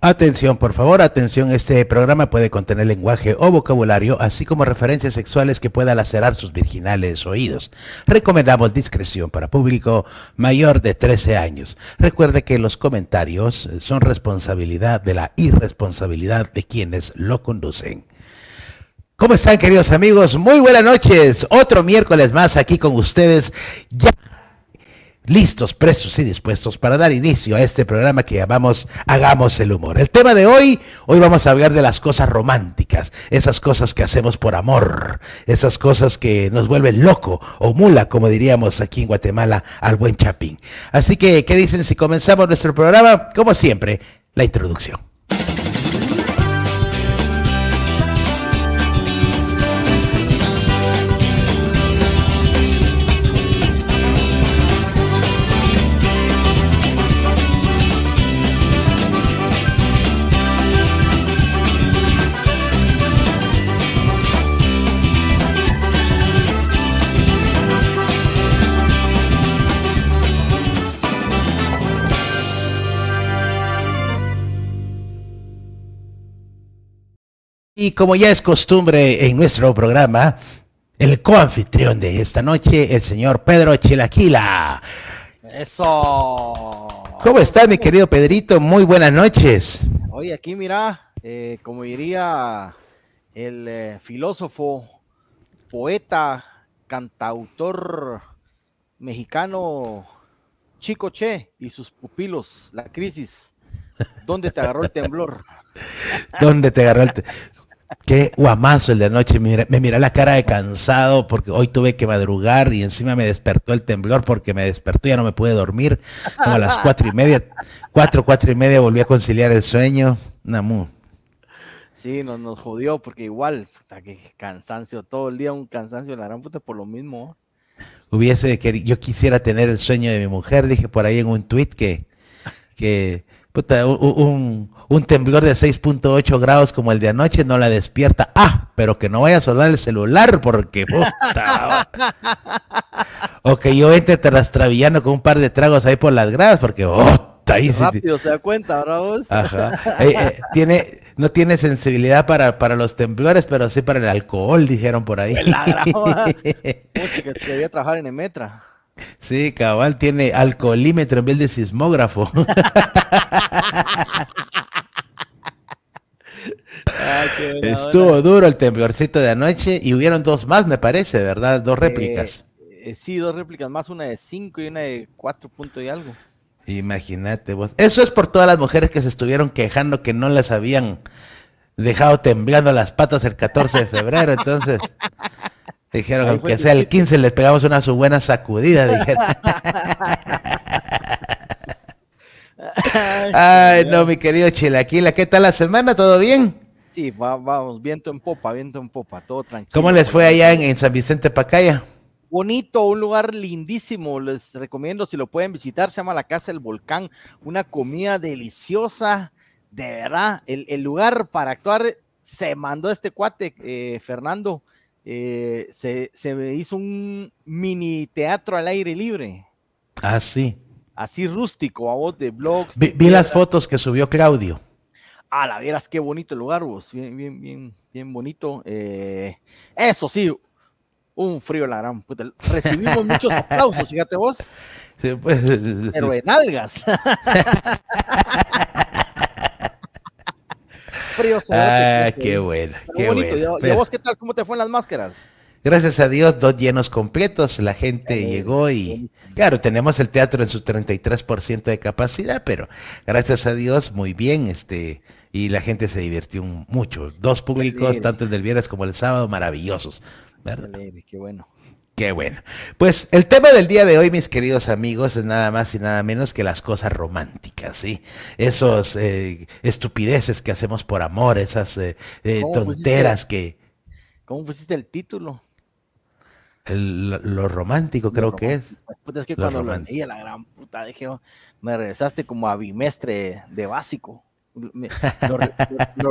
Atención, por favor, atención, este programa puede contener lenguaje o vocabulario, así como referencias sexuales que puedan lacerar sus virginales oídos. Recomendamos discreción para público mayor de 13 años. Recuerde que los comentarios son responsabilidad de la irresponsabilidad de quienes lo conducen. ¿Cómo están, queridos amigos? Muy buenas noches. Otro miércoles más aquí con ustedes. Listos, prestos y dispuestos para dar inicio a este programa que llamamos Hagamos el humor. El tema de hoy, hoy vamos a hablar de las cosas románticas, esas cosas que hacemos por amor, esas cosas que nos vuelven loco o mula, como diríamos aquí en Guatemala, al buen Chapín. Así que, ¿qué dicen si comenzamos nuestro programa? Como siempre, la introducción. Y como ya es costumbre en nuestro programa, el coanfitrión de esta noche, el señor Pedro Chilaquila. Eso. ¿Cómo estás, mi querido Pedrito? Muy buenas noches. Oye, aquí mira, eh, como diría el eh, filósofo, poeta, cantautor mexicano Chico Che y sus pupilos, la crisis. ¿Dónde te agarró el temblor? ¿Dónde te agarró el temblor? Qué guamazo el de anoche. Me, me miré la cara de cansado porque hoy tuve que madrugar y encima me despertó el temblor porque me despertó y ya no me pude dormir. Como a las cuatro y media, cuatro, cuatro y media volví a conciliar el sueño. Namu. Sí, nos, nos jodió porque igual, puta, que cansancio, todo el día un cansancio de la gran puta por lo mismo. Hubiese que yo quisiera tener el sueño de mi mujer, dije por ahí en un tweet que, que puta, un, un temblor de 6.8 grados como el de anoche no la despierta. Ah, pero que no vaya a sonar el celular porque puta. o que yo entre trastrabillando con un par de tragos ahí por las gradas porque puta, ahí Rápido se da cuenta, ¿verdad Ajá. Eh, eh, tiene, no tiene sensibilidad para, para los temblores, pero sí para el alcohol, dijeron por ahí. La grava. que debía trabajar en Emetra. Sí, cabal, tiene alcoholímetro en vez de sismógrafo. Estuvo duro el temblorcito de anoche y hubieron dos más, me parece, ¿verdad? Dos réplicas. Eh, eh, sí, dos réplicas más, una de cinco y una de cuatro puntos y algo. Imagínate vos. Eso es por todas las mujeres que se estuvieron quejando que no las habían dejado temblando las patas el 14 de febrero, entonces dijeron, aunque sea el 15 les pegamos una su buena sacudida, dijeron. Ay, no, mi querido Chilaquila, ¿qué tal la semana? ¿Todo bien? Sí, vamos, viento en popa, viento en popa, todo tranquilo. ¿Cómo les fue allá en, San Vicente Pacaya? Bonito, un lugar lindísimo, les recomiendo si lo pueden visitar, se llama la Casa del Volcán, una comida deliciosa, de verdad, el, lugar para actuar se mandó este cuate, eh, Fernando, eh, se, se hizo un mini teatro al aire libre. Ah, sí así rústico, a voz de blogs. Vi, las fotos que subió Claudio. Ah, la vieras qué bonito el lugar, vos. Bien, bien, bien, bien bonito. Eh, eso sí, un frío la gran puta. Recibimos muchos aplausos, fíjate vos. Pues, Pero en algas. frío Ah, qué bueno. Qué bonito. Bueno. ¿Y, vos qué tal? ¿Cómo te fue en las máscaras? Gracias a Dios, dos llenos completos, la gente llegó y claro, tenemos el teatro en su 33% de capacidad, pero gracias a Dios, muy bien, este, y la gente se divirtió mucho. Dos públicos, tanto el del viernes como el sábado, maravillosos, ¿verdad? Qué bueno. Qué bueno. Pues el tema del día de hoy, mis queridos amigos, es nada más y nada menos que las cosas románticas, ¿sí? Esos eh, estupideces que hacemos por amor, esas eh, eh, tonteras que... ¿Cómo pusiste el título? lo romántico creo que es. es que cuando lo leí la gran puta, dije, oh, me regresaste como a bimestre de básico. lo,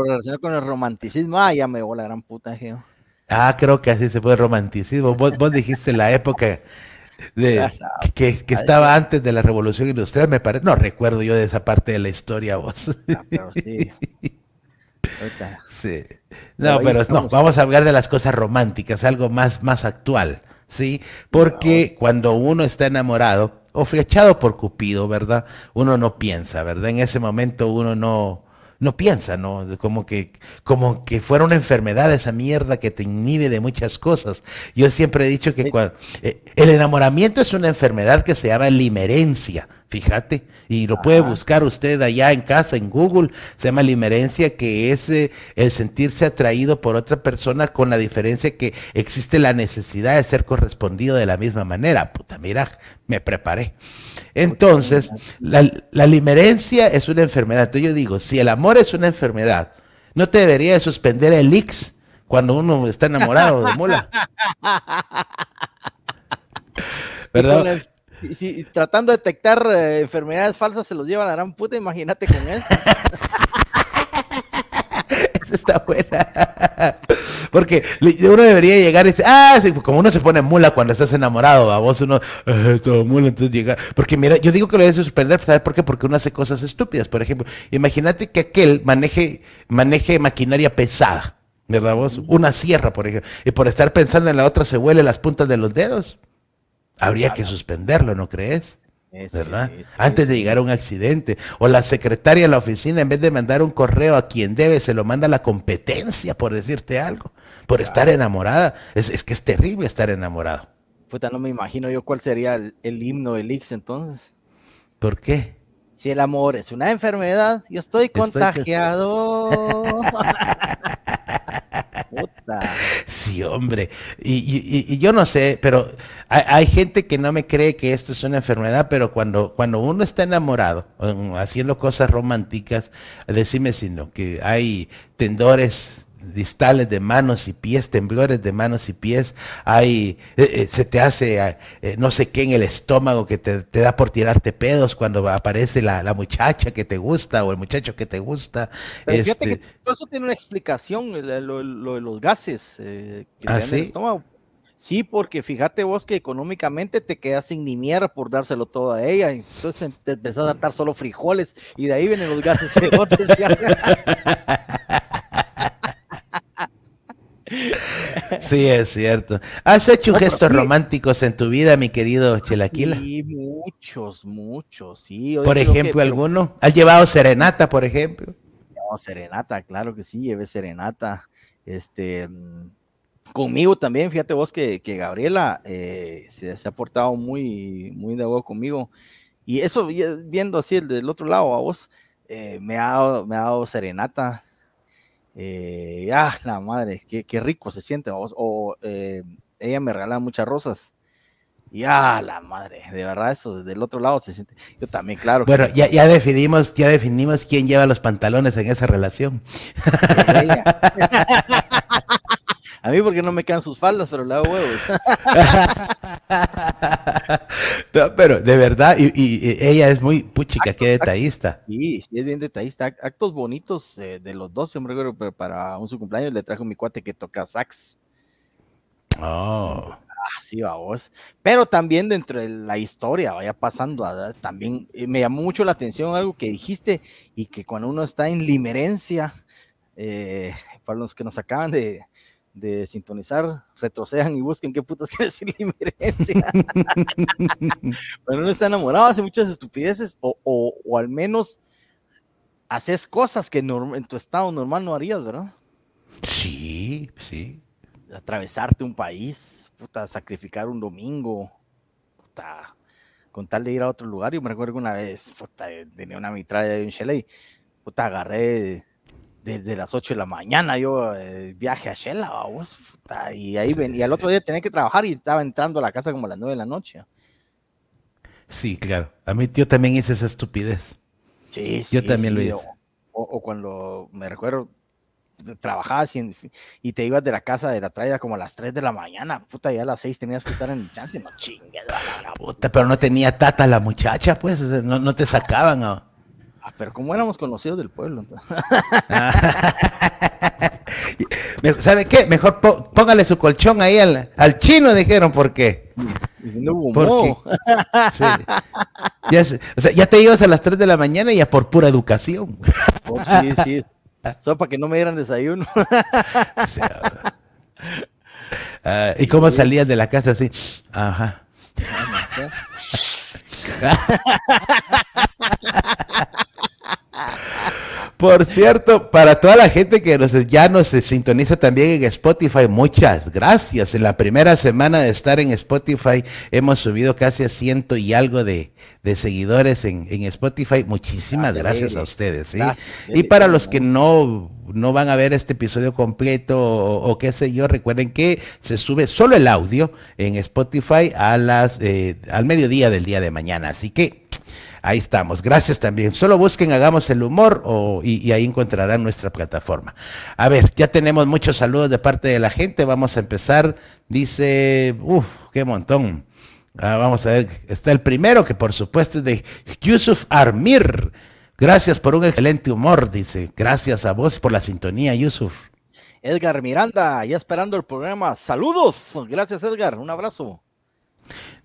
relacioné con el romanticismo, ah, ya me voy la gran puta, dije. Oh". Ah, creo que así se puede romanticismo. Vos, vos dijiste la época de, ah, que, que estaba antes de la revolución industrial, me parece. No recuerdo yo de esa parte de la historia, vos. Ah, pero sí. sí. No, pero no, vamos a hablar de las cosas románticas, algo más, más actual, ¿sí? Porque cuando uno está enamorado o flechado por Cupido, ¿verdad? Uno no piensa, ¿verdad? En ese momento uno no, no piensa, ¿no? Como que, como que fuera una enfermedad esa mierda que te inhibe de muchas cosas. Yo siempre he dicho que eh, el enamoramiento es una enfermedad que se llama limerencia, fíjate, y lo puede buscar usted allá en casa, en Google, se llama limerencia, que es eh, el sentirse atraído por otra persona con la diferencia que existe la necesidad de ser correspondido de la misma manera. Puta, mira, me preparé. Entonces, la, limerencia es una enfermedad. Entonces yo digo, si el amor es una enfermedad, ¿no te debería de suspender el Ix cuando uno está enamorado de mula? ¿Verdad? si, tratando de detectar eh, enfermedades falsas se los lleva a la gran puta, imagínate con esto. está buena. Porque uno debería llegar y decir, ah, sí, como uno se pone mula cuando estás enamorado, a vos uno, ah, todo mula, entonces llega. Porque mira, yo digo que lo debe suspender, ¿sabes por qué? Porque uno hace cosas estúpidas. Por ejemplo, imagínate que aquel maneje, maneje maquinaria pesada. ¿Verdad vos? Una sierra, por ejemplo. Y por estar pensando en la otra se huele las puntas de los dedos. Habría que suspenderlo, ¿no crees? ¿Verdad? Antes de llegar a un accidente. O la secretaria de la oficina, en vez de mandar un correo a quien debe, se lo manda a la competencia, por decirte algo, por estar enamorada. Es, que es terrible estar enamorado. Puta, no me imagino yo cuál sería el, himno del Ix entonces. ¿Por qué? Si el amor es una enfermedad, yo estoy contagiado. Sí, hombre. Y, yo no sé, pero hay, gente que no me cree que esto es una enfermedad, pero cuando, cuando uno está enamorado, haciendo cosas románticas, decime si no, que hay tendores distales de manos y pies, temblores de manos y pies, hay, eh, eh, se te hace eh, no sé qué en el estómago que te, da por tirarte pedos cuando aparece la, muchacha que te gusta o el muchacho que te gusta. fíjate que este todo eso tiene una explicación, lo, de los gases que ¿Ah, el estómago. Sí, porque fíjate vos que económicamente te quedas sin ni mierda por dárselo todo a ella. Entonces te empezás a dar solo frijoles y de ahí vienen los gases. Sí, es cierto. ¿Has hecho gestos románticos en tu vida, mi querido Chelaquila? Sí, muchos, muchos, sí. Por ejemplo, ¿alguno? ¿Has llevado serenata, por ejemplo? No, serenata, claro que sí, llevé serenata. Este, mm, conmigo también, fíjate vos que, Gabriela eh, se, ha portado muy, muy de agua conmigo. Y eso, viendo así el del otro lado a vos, eh, me, ha, me ha dado serenata eh, ah, la madre, qué, rico se siente, o, eh, ella me regala muchas rosas. Y ah, la madre, de verdad, eso del otro lado se siente. Yo también, claro. Bueno, ya, ya definimos, ya definimos quién lleva los pantalones en esa relación. A mí porque no me quedan sus faldas, pero le hago huevos. pero de verdad, y, ella es muy puchica, qué detallista. Sí, sí, es bien detallista. Actos bonitos eh, de los dos, hombre, pero para un su cumpleaños le trajo mi cuate que toca sax. Oh. Así va vos. Pero también dentro de la historia, vaya pasando, también eh, me llamó mucho la atención algo que dijiste y que cuando uno está en limerencia, eh, para los que nos acaban de, de sintonizar, retrocedan y busquen qué putas quiere decir limerencia. Pero uno está enamorado, hace muchas estupideces, o, o, al menos haces cosas que en tu estado normal no harías, ¿verdad? Sí, sí. Atravesarte un país, puta, sacrificar un domingo, puta, con tal de ir a otro lugar. Yo me recuerdo una vez, puta, tenía una mitralla de un chalet, puta, agarré desde las 8 de la mañana yo eh, viaje a Shela, vamos, y ahí ven, y al otro día tenía que trabajar y estaba entrando a la casa como a las 9 de la noche. Sí, claro. A mí yo también hice esa estupidez. Sí, sí. Yo también lo hice. O, cuando me recuerdo, trabajabas y, te ibas de la casa de la traída como a las 3 de la mañana, puta, ya a las 6 tenías que estar en el chance, no chingues. Puta, pero no tenía tata la muchacha, pues, no, no te sacaban. ¿no? Ah, pero como éramos conocidos del pueblo. ¿Sabe qué? Mejor póngale su colchón ahí al, chino, dijeron, ¿por qué? Porque, ya, o sea, ya te ibas a las 3 de la mañana y ya por pura educación. Oh, sí, sí. Solo para que no me dieran desayuno. Uh, ¿Y cómo salías de la casa así? Ajá. Por cierto, para toda la gente que nos, ya nos sintoniza también en Spotify, muchas gracias. En la primera semana de estar en Spotify hemos subido casi a ciento y algo de, seguidores en, Spotify. Muchísimas gracias, a ustedes. y para los que no, no van a ver este episodio completo o, qué sé yo, recuerden que se sube solo el audio en Spotify a las, eh, al mediodía del día de mañana. Así que Ahí estamos. Gracias también. Solo busquen Hagamos el Humor y, ahí encontrarán nuestra plataforma. A ver, ya tenemos muchos saludos de parte de la gente. Vamos a empezar. Dice, uff, qué montón. Ah, vamos a ver, está el primero que por supuesto es de Yusuf Armir. Gracias por un excelente humor, dice. Gracias a vos por la sintonía, Yusuf. Edgar Miranda, ya esperando el programa. Saludos. Gracias, Edgar. Un abrazo.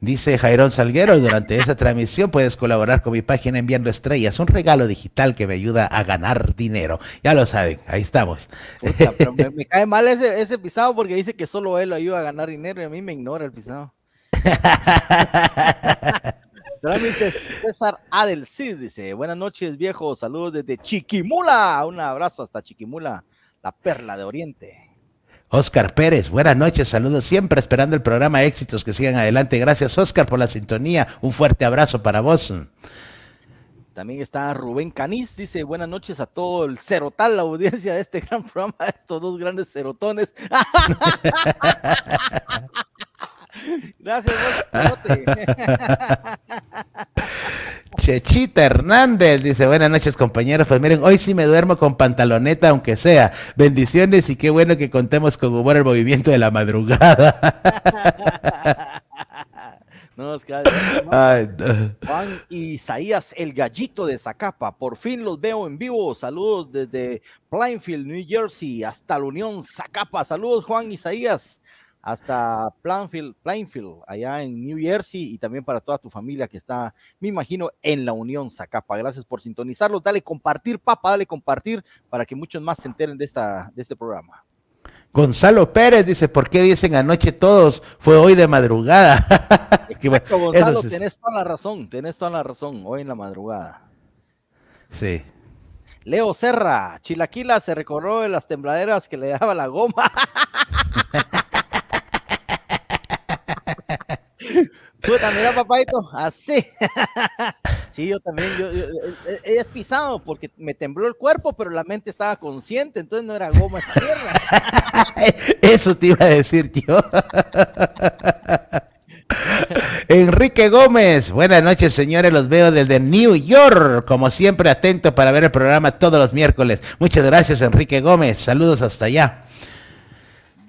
Dice Jairón Salguero, durante esa transmisión puedes colaborar con mi página enviando estrellas, un regalo digital que me ayuda a ganar dinero. Ya lo saben, ahí estamos. me, cae mal ese, pisado porque dice que solo él lo ayuda a ganar dinero y a mí me ignora el pisado. Trámites César Adel Cid dice, buenas noches viejo, saludos desde Chiquimula, un abrazo hasta Chiquimula, la perla de Oriente. Oscar Pérez, buenas noches, saludos siempre esperando el programa Éxitos que sigan adelante. Gracias Oscar por la sintonía, un fuerte abrazo para vos. También está Rubén Caniz, dice buenas noches a todo el cerotal, la audiencia de este gran programa, estos dos grandes cerotones. Gracias, Chechita Hernández dice, buenas noches compañeros, pues miren, hoy sí me duermo con pantaloneta aunque sea. Bendiciones y qué bueno que contemos con humor el movimiento de la madrugada. no, es que Juan Isaías, el gallito de Zacapa, por fin los veo en vivo. Saludos desde Plainfield, New Jersey, hasta la Unión Zacapa. Saludos Juan Isaías hasta Plainfield, Plainfield, allá en New Jersey, y también para toda tu familia que está, me imagino, en la Unión Zacapa. Gracias por sintonizarlo. Dale compartir, papá, dale compartir para que muchos más se enteren de, esta, de este programa. Gonzalo Pérez dice, ¿por qué dicen anoche todos? Fue hoy de madrugada. Gonzalo, tenés toda la razón, tenés toda la razón, hoy en la madrugada. Sí. Leo Serra, Chilaquila se recorrió de las tembladeras que le daba la goma. Puta, mira, papadito, así. sí, yo también, yo, he pisado porque me tembló el cuerpo, pero la mente estaba consciente, entonces no era goma esa tierra. Eso te iba a decir yo. Enrique Gómez, buenas noches señores, los veo desde New York, como siempre atento para ver el programa todos los miércoles. Muchas gracias Enrique Gómez, saludos hasta allá.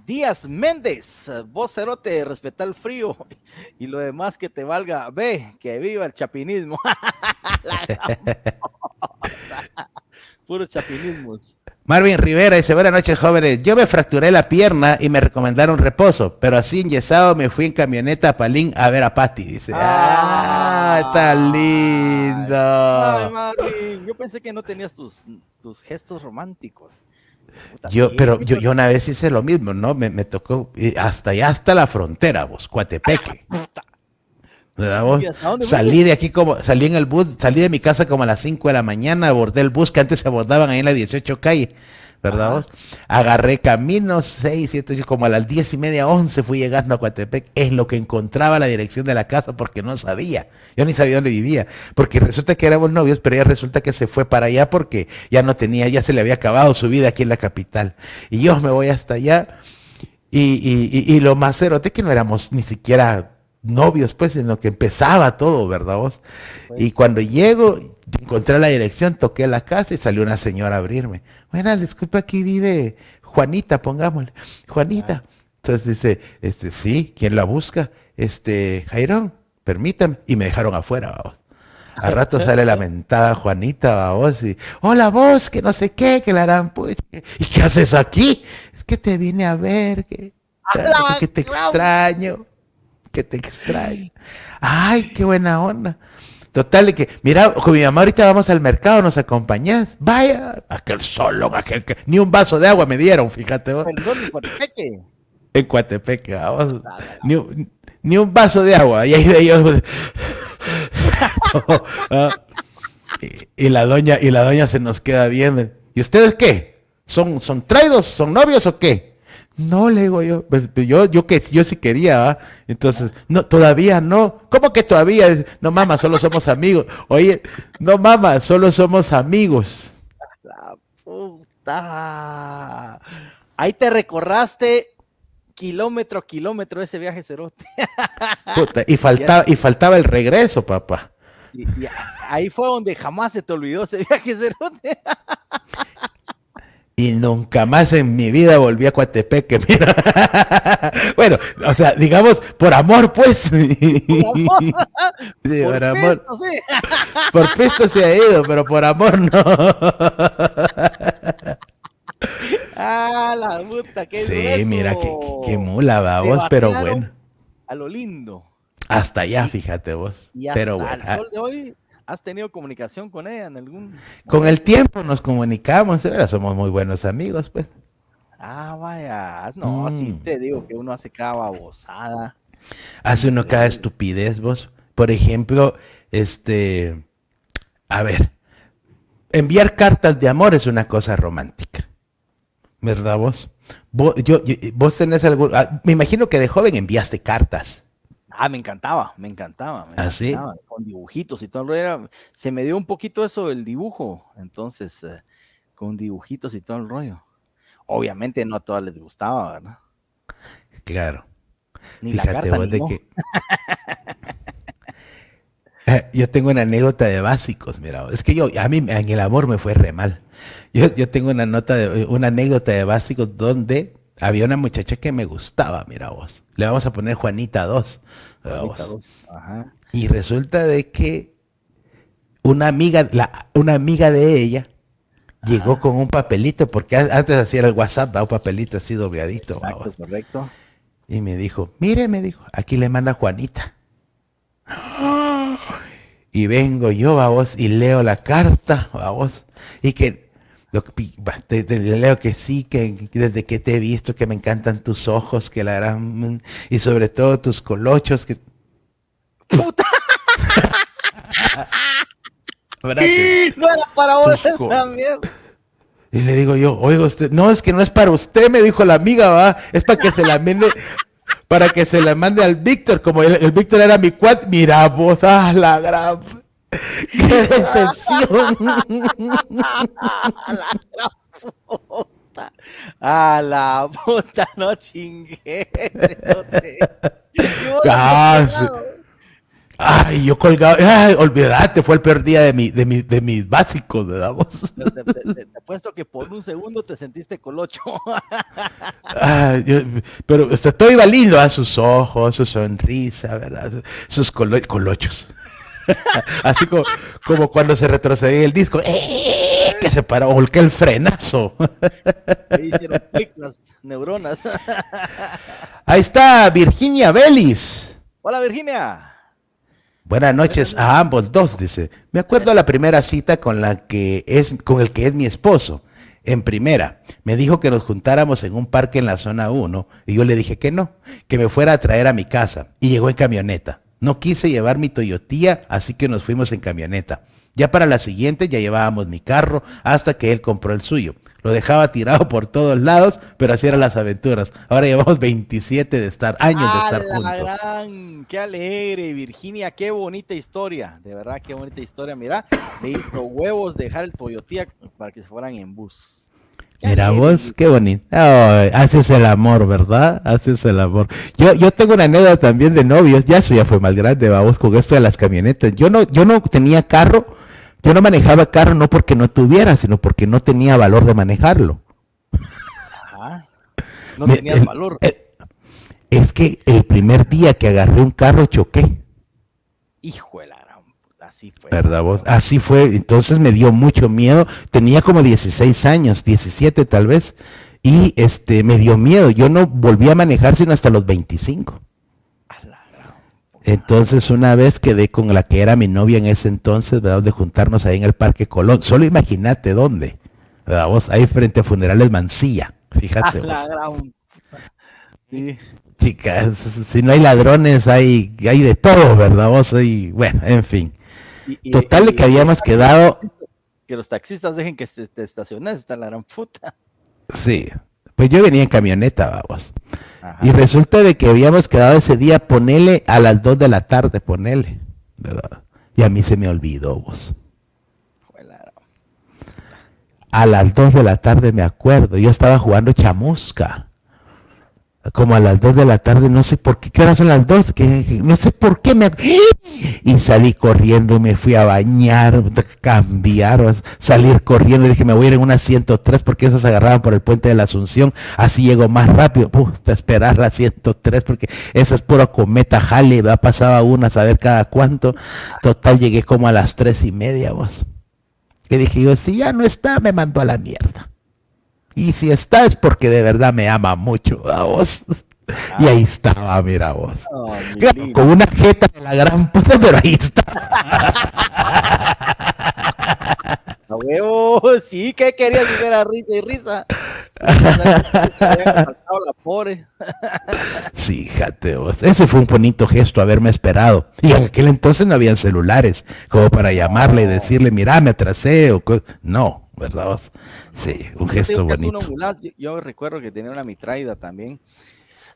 Díaz Méndez, vos cerote, respeta el frío y lo demás que te valga, ve, que viva el chapinismo. Puro chapinismos. Marvin Rivera dice, buenas noches jóvenes, yo me fracturé la pierna y me recomendaron reposo, pero así enyesado me fui en camioneta a Palín a ver a Patty, dice. ¡Ah, tan lindo! Ay, Marvin, yo pensé que no tenías tus, tus gestos románticos. Yo, pero yo, yo, una vez hice lo mismo, ¿no? Me, me tocó hasta allá, hasta la frontera, vos, Coatepeque. Salí de aquí como, salí en el bus, salí de mi casa como a las 5 de la mañana, abordé el bus que antes se abordaban ahí en la 18 calle, ¿verdad? Agarré camino 6, 7, 8, como a las 10 y media, 11 fui llegando a Coatepec, es lo que encontraba la dirección de la casa porque no sabía, yo ni sabía dónde vivía, porque resulta que éramos novios, pero ella resulta que se fue para allá porque ya no tenía, ya se le había acabado su vida aquí en la capital. Y yo me voy hasta allá. Y, y, y, lo más cerote que no éramos ni siquiera novios, pues, en lo que empezaba todo, ¿verdad vos? Pues y cuando llego, encontré la dirección, toqué la casa y salió una señora a abrirme. Bueno, disculpa, aquí vive Juanita, pongámosle. Juanita. Entonces dice, este, sí, ¿quién la busca? Este, Jairón, permítame. Y me dejaron afuera, vamos. A rato sale lamentada Juanita, vamos, y, hola vos, que no sé qué, que la harán, pues, ¿y qué haces aquí? Es que te vine a ver, que, que te extraño que te extraño. Ay, qué buena onda. Total, de que, mira, con mi mamá ahorita vamos al mercado, ¿nos acompañás? Vaya, aquel solo, aquel que, ni un vaso de agua me dieron, fíjate vos. ¿En? ¿Coatepeque? En Coatepeque, vamos. Ni, un- ni un vaso de agua. Y ahí de ellos. Ah, y, y la doña, y la doña se nos queda viendo. ¿Y ustedes qué? ¿Son, son traídos? ¿Son novios o qué? No, le digo yo, pues, pues, yo, yo que yo sí quería, entonces, no, todavía no. ¿Cómo que todavía? No, mamá, solo somos amigos. Oye, no, mamá, solo somos amigos. La puta. Ahí te recorraste kilómetro a kilómetro ese viaje cerote. Puta, y faltaba, y faltaba el regreso, papá. Y, y ahí fue donde jamás se te olvidó ese viaje cerote. Y nunca más en mi vida volví a Coatepeque, mira. bueno, o sea, digamos, por amor, pues. Por amor. Sí, por, Por amor. pesto, sí. Por pisto se ha ido, pero por amor no. Ah, la puta, qué sí, grueso. mira, qué, qué- mula vos, pero bueno. A lo lindo. Hasta allá, fíjate vos. Y hasta Pero bueno. el ah, sol de hoy, ¿has tenido comunicación con ella en algún Con el tiempo nos comunicamos, ahora somos muy buenos amigos, pues. Ah, vaya. No, sí Mm. te digo que uno hace cada babosada. Hace uno cada estupidez, vos. Por ejemplo, este, a ver, enviar cartas de amor es una cosa romántica, ¿verdad vos? Vos, yo, yo- vos tenés algún, ah, me imagino que de joven enviaste cartas. Ah, me encantaba, me encantaba. me ¿Ah, sí? encantaba, Con dibujitos y todo. el rollo era- se me dio un poquito eso del dibujo. Entonces, eh, con dibujitos y todo el rollo. Obviamente no a todas les gustaba, ¿verdad? Claro. Ni la Fíjate carta, vos ni de no. que. Eh, Yo tengo una anécdota de básicos, mira, es que yo, a mí en el amor me fue re mal. Yo, yo tengo una nota de, una anécdota de básicos donde había una muchacha que me gustaba, mira vos. Le vamos a poner Juanita 2. Ahorita dos. Ajá. Y resulta de que una amiga, la, una amiga de ella llegó con un papelito, porque a- antes hacía el WhatsApp, ¿va? un papelito así dobladito. correcto. Y me dijo, mire, me dijo, aquí le manda Juanita. Y vengo yo, vos, y leo la carta, vos, y que, lo te- te leo que sí, que desde que te he visto, que me encantan tus ojos, que la gran, y sobre todo tus colochos, que... ¡Puta! ¿Verdad que- No era para vos Tus co- esa mierda. Y le digo yo, oiga usted, no, es que no es para usted, me dijo la amiga, va, es para que se la mande, para que se la mande al Víctor, como el, el Víctor era mi cuat, mira vos, ah, la gran, qué decepción. A la puta. A la puta, no chingué. vos Ah. Ay, yo colgado, ay, olvídate, fue el peor día de mi, de mi, de mis básicos, ¿verdad? Te, te- te- te apuesto que por un segundo te sentiste colocho. Ay, yo- pero usted todo iba lindo, a sus ojos, su sonrisa, ¿verdad? Sus colo- colochos. Así como, como cuando se retrocedía el disco, ¡eh! que se paró, volqué el frenazo. Ahí hicieron clic las neuronas. Ahí está Virginia Vélez. Hola Virginia. Buenas noches a ambos dos, dice. Me acuerdo de la primera cita con la que es, con el que es mi esposo. En primera, me dijo que nos juntáramos en un parque en la zona 1 y yo le dije que no, que me fuera a traer a mi casa y llegó en camioneta. No quise llevar mi Toyotía, así que nos fuimos en camioneta. Ya para la siguiente ya llevábamos mi carro hasta que él compró el suyo. Lo dejaba tirado por todos lados, pero así eran las aventuras. Ahora llevamos 27 de estar, años de ¡A estar juntos. gran! ¡Qué alegre, Virginia! ¡Qué bonita historia! De verdad, qué bonita historia. Mira, le hizo huevos dejar el Toyotía para que se fueran en bus. Mira vos, qué bonito. Haces el amor, ¿verdad? Haces el amor. Yo, yo tengo una anécdota también de novios, ya eso ya fue más grande, vamos, con esto de las camionetas. Yo no, yo no tenía carro, yo no manejaba carro no porque no tuviera, sino porque no tenía valor de manejarlo. Ajá. No Me- tenías el- valor. el- es que el primer día que agarré un carro choqué, Hijo de así fue. ¿verdad vos? Así fue, entonces me dio mucho miedo. Tenía como 16 años, 17 tal vez, y este me dio miedo. Yo no volví a manejar sino hasta los 25. A la gran Entonces una vez quedé con la que era mi novia en ese entonces, ¿verdad? De juntarnos ahí en el Parque Colón. Solo imagínate dónde. ¿verdad? Vos ahí frente a Funerales Mancilla. Fíjate. vos. Sí. Chicas, si no hay ladrones, hay, hay de todo, ¿verdad? Vos y bueno, en fin. Total de que habíamos quedado. Que los taxistas dejen que te estaciones, está la gran puta. Sí, pues yo venía en camioneta, vamos. Y resulta de que habíamos quedado ese día, ponele a las 2 de la tarde, ponele. ¿verdad? Y a mí se me olvidó, vos. A las 2 de la tarde me acuerdo, yo estaba jugando chamusca como a las 2 de la tarde, no sé por qué, ¿qué hora son las 2? Que, no sé por qué me... Y salí corriendo, me fui a bañar, cambiar, salir corriendo, dije, me voy a ir en una 103 porque esas agarraban por el puente de la Asunción, así llego más rápido, puta, esperar la 103 porque esa es pura cometa jale, va pasaba una a saber cada cuánto, total llegué como a las 3 y media, vos. Que dije yo, si ya no está, me mandó a la mierda. Y si está es porque de verdad me ama mucho a vos. Y ahí estaba, mira vos. con una jeta de la gran puta, pero ahí está. A huevo, sí, ¿qué querías hacer a risa y risa? sí, fíjate vos. Ese fue un bonito gesto haberme esperado. Y en aquel entonces no habían celulares como para llamarle y decirle, mira, me atrasé. O no, ¿verdad? Sí, un gesto bonito. Yo, recuerdo que tenía una mitraida también.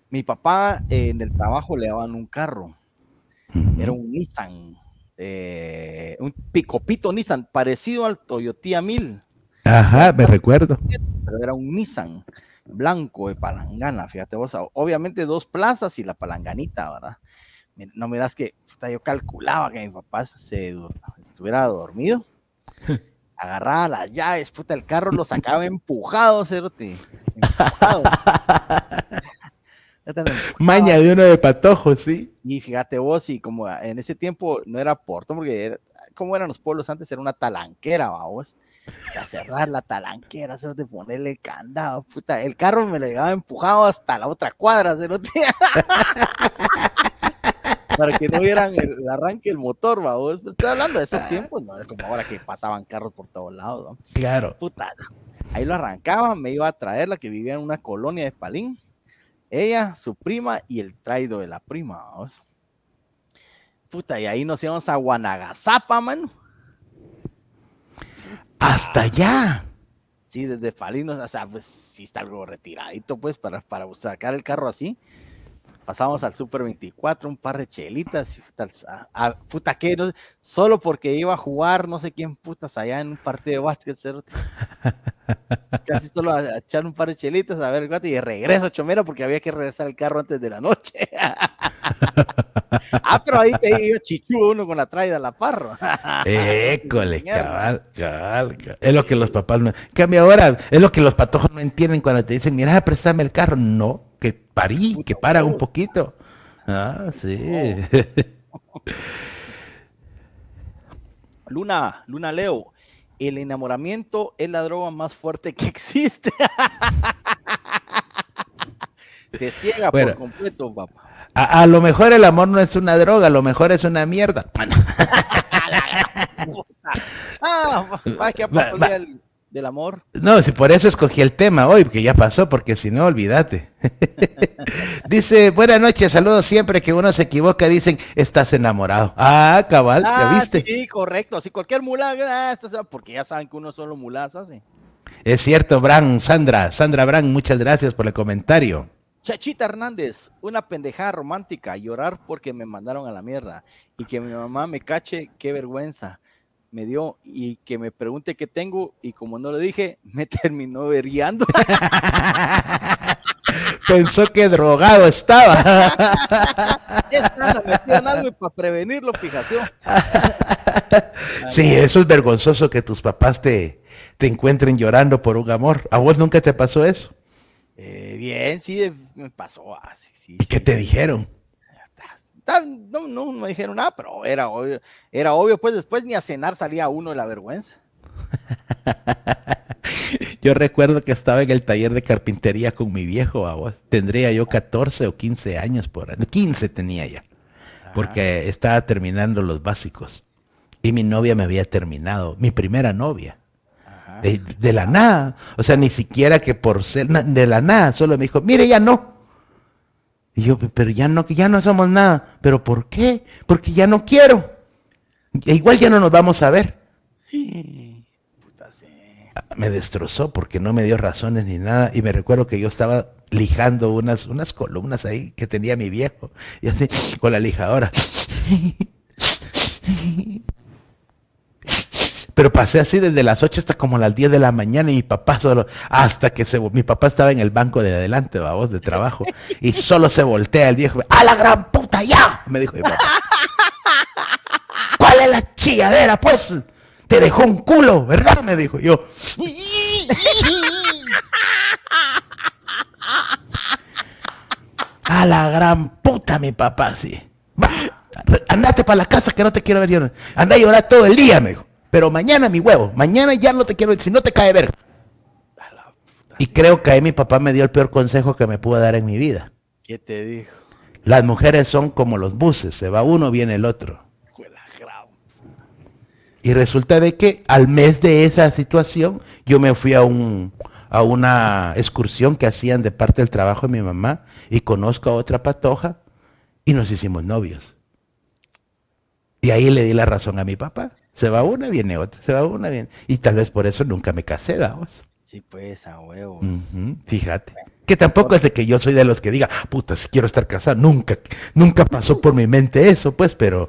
Mi papá eh, en el trabajo le daban un carro. Era un Nissan. Eh, un picopito Nissan, parecido al Toyota 1000. Ajá, me recuerdo. Pero era un Nissan blanco de palangana, fíjate vos, obviamente dos plazas y la palanganita, ¿verdad? No miras que yo calculaba que mi papá se estuviera dormido agarraba las llaves, puta, el carro lo sacaba empujado, cerote. Empujado. Maña de uno de patojo, sí. Sí, fíjate vos, y como en ese tiempo no era Porto, porque como eran los pueblos antes, era una talanquera, vamos. O sea, cerrar la talanquera, de ponerle el candado, puta, el carro me lo llevaba empujado hasta la otra cuadra, cerote. para que no vieran el, arranque del motor, va. Estoy hablando de esos tiempos, no es como ahora que pasaban carros por todos lados, ¿no? Claro. Puta, ahí lo arrancaba, me iba a traer la que vivía en una colonia de Palín. Ella, su prima y el traido de la prima, vamos. Puta, y ahí nos íbamos a Guanagazapa, mano. Hasta allá. Sí, desde Palín, o sea, pues sí está algo retiradito, pues, para, para sacar el carro así pasamos al Super 24, un par de chelitas, y a, puta que, no, solo porque iba a jugar no sé quién putas allá en un partido de básquet, casi solo a, echar un par de chelitas, a ver, y de regreso, chomera, porque había que regresar al carro antes de la noche. ah, pero ahí te iba chichu uno con la traida la parro. École, cabal, cabal, cabal, Es lo que los papás no... Cambia ahora, es lo que los patojos no entienden cuando te dicen, mira, préstame el carro. No, parí, que para un poquito. Ah, sí. Luna, Luna Leo, el enamoramiento es la droga más fuerte que existe. Te ciega por completo, papá. A, lo mejor el amor no es una droga, a lo mejor es una mierda. ah, va, que del amor. No, si por eso escogí el tema hoy, porque ya pasó, porque si no, olvídate. Dice, buenas noches, saludos siempre que uno se equivoca, dicen, estás enamorado. Ah, cabal, ¿ya ah, viste? Sí, correcto, si cualquier mulá, ah, porque ya saben que uno solo mulazas. Es cierto, Bran, Sandra, Sandra Bran, muchas gracias por el comentario. Chachita Hernández, una pendejada romántica, llorar porque me mandaron a la mierda y que mi mamá me cache, qué vergüenza me dio y que me pregunte qué tengo y como no le dije, me terminó veriando. Pensó que drogado estaba. Están algo para prevenirlo, fijación. Sí, eso es vergonzoso que tus papás te, te encuentren llorando por un amor. ¿A vos nunca te pasó eso? Eh, bien, sí, me pasó así. Sí, ¿Y qué te dijeron? No, no, me dijeron nada, pero era obvio, era obvio, pues después ni a cenar salía uno de la vergüenza. yo recuerdo que estaba en el taller de carpintería con mi viejo, tendría yo 14 o 15 años por ahí, 15 tenía ya. porque estaba terminando los básicos. Y mi novia me había terminado, mi primera novia. De, la nada. O sea, ni siquiera que por ser de la nada, solo me dijo, mire, ya no. Y yo, pero ya no, ya no somos nada. ¿Pero por qué? Porque ya no quiero. E igual ya no nos vamos a ver. Me destrozó porque no me dio razones ni nada. Y me recuerdo que yo estaba lijando unas, unas columnas ahí que tenía mi viejo. Y así, con la lijadora. Pero pasé así desde las 8 hasta como las 10 de la mañana y mi papá solo, hasta que se, mi papá estaba en el banco de adelante, vamos, de trabajo, y solo se voltea el viejo, ¡a la gran puta ya! Me dijo mi papá. ¿Cuál es la chilladera, pues? Te dejó un culo, ¿verdad? Me dijo yo. A la gran puta, mi papá, sí. andate para la casa que no te quiero ver. Anda a llorar todo el día, me dijo. Pero mañana, mi huevo, mañana ya no te quiero si no te cae ver. Y creo que ahí mi papá me dio el peor consejo que me pudo dar en mi vida. ¿Qué te dijo? Las mujeres son como los buses, se va uno, viene el otro. Y resulta de que al mes de esa situación yo me fui a un a una excursión que hacían de parte del trabajo de mi mamá y conozco a otra patoja y nos hicimos novios. Y ahí le di la razón a mi papá. Se va una, viene otra, se va una, viene. Y tal vez por eso nunca me casé, vamos. Sí, pues, a huevos. fíjate. Que tampoco es de que yo soy de los que diga, puta, si quiero estar casado. Nunca, nunca pasó por mi mente eso, pues, pero,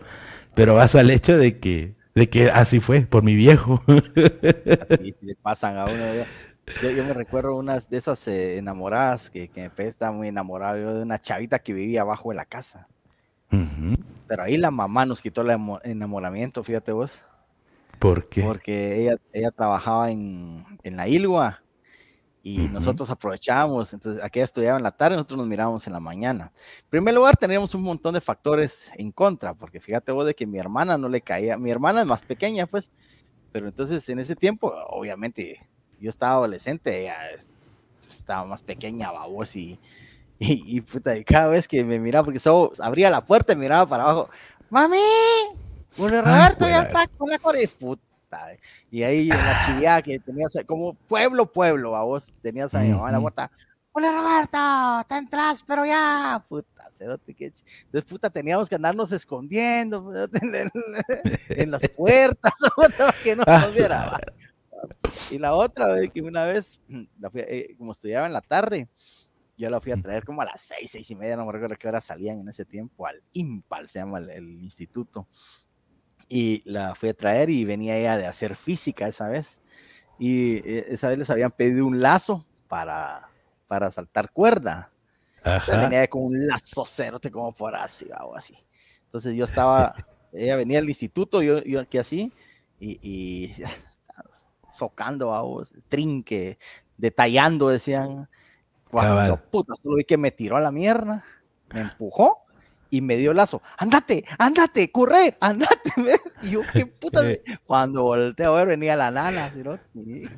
pero vas al hecho de que, de que así fue, por mi viejo. Y le pasan a uno. Yo, me recuerdo unas de esas eh, enamoradas que, que me estaba muy enamorado de una chavita que vivía abajo de la casa. Pero ahí la mamá nos quitó el enamoramiento, fíjate vos. ¿Por qué? Porque ella, ella trabajaba en, en la Ilgua y nosotros aprovechábamos, entonces aquella estudiaba en la tarde, nosotros nos mirábamos en la mañana. En primer lugar, teníamos un montón de factores en contra, porque fíjate vos de que mi hermana no le caía, mi hermana es más pequeña, pues, pero entonces en ese tiempo, obviamente, yo estaba adolescente, ella estaba más pequeña, babos, y, y, puta, y cada vez que me miraba, porque solo abría la puerta y miraba para abajo, ¡Mami! Roberto ya está con la core, puta. Y ahí en la chivia que tenías como pueblo, pueblo, a vos tenías a mi mamá en la puerta, ¡Hola Roberto! ¡Te entras, pero ya! Puta, cerote, que Entonces, puta, teníamos que andarnos escondiendo en las puertas, que no nos viera. Y la otra vez, que una vez, eh, como estudiaba en la tarde, yo la fui a traer como a las seis, seis y media, no me recuerdo qué hora salían en ese tiempo, al IMPAL se llama el, instituto. Y la fui a traer y venía ella de hacer física esa vez. Y eh, esa vez les habían pedido un lazo para, para saltar cuerda. venía con un lazo cerote como por así, o así. Entonces yo estaba, ella venía al instituto, yo, yo aquí así, y, y socando, vos, trinque, detallando, decían. Cuando, puta, solo vi que me tiró a la mierda, me empujó y me dio lazo. Ándate, ándate, corre, ándate. Y yo, qué puta. Cuando volteo a ver, venía la nana,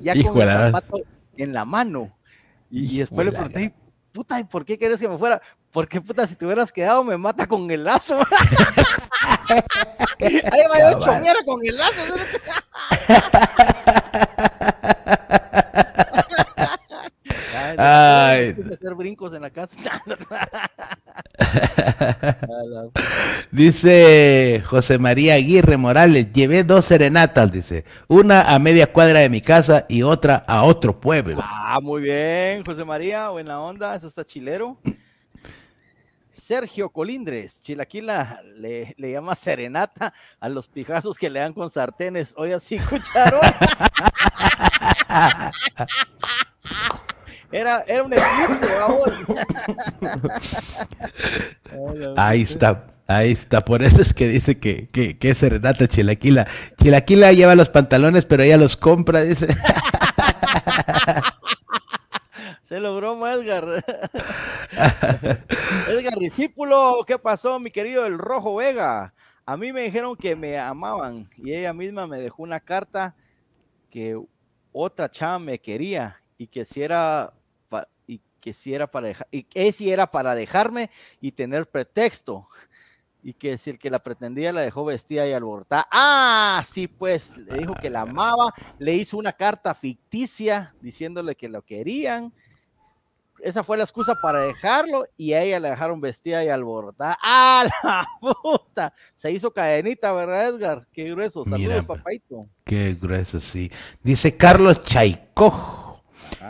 ya con el zapato en la mano. Y, después le pregunté, puta, ¿y por qué quieres que me fuera? Porque, puta, si te hubieras quedado, me mata con el lazo. Ahí va yo con el lazo. Ay. hacer brincos en la casa. dice José María Aguirre Morales, llevé dos serenatas, dice, una a media cuadra de mi casa y otra a otro pueblo. Ah, muy bien, José María, buena onda, eso está chilero. Sergio Colindres, Chilaquila, le, le llama serenata a los pijazos que le dan con sartenes. Hoy así escucharon. Era, era un eclipse, Ahí está. Ahí está, por eso es que dice que, que, que es Serenata Chilaquila. Chilaquila lleva los pantalones, pero ella los compra, dice. Se logró, Edgar. Edgar Discípulo, ¿qué pasó, mi querido El Rojo Vega? A mí me dijeron que me amaban y ella misma me dejó una carta que otra chava me quería y que si era que si era para dejar, y que si era para dejarme y tener pretexto. y que si el que la pretendía la dejó vestida y alborotada. Ah, sí, pues le dijo que la amaba, le hizo una carta ficticia diciéndole que lo querían. Esa fue la excusa para dejarlo y a ella la dejaron vestida y alborotada. ¡Ah, la puta! Se hizo cadenita, ¿verdad, Edgar? Qué grueso. Saludos, Mira, papaito. Qué grueso, sí. Dice Carlos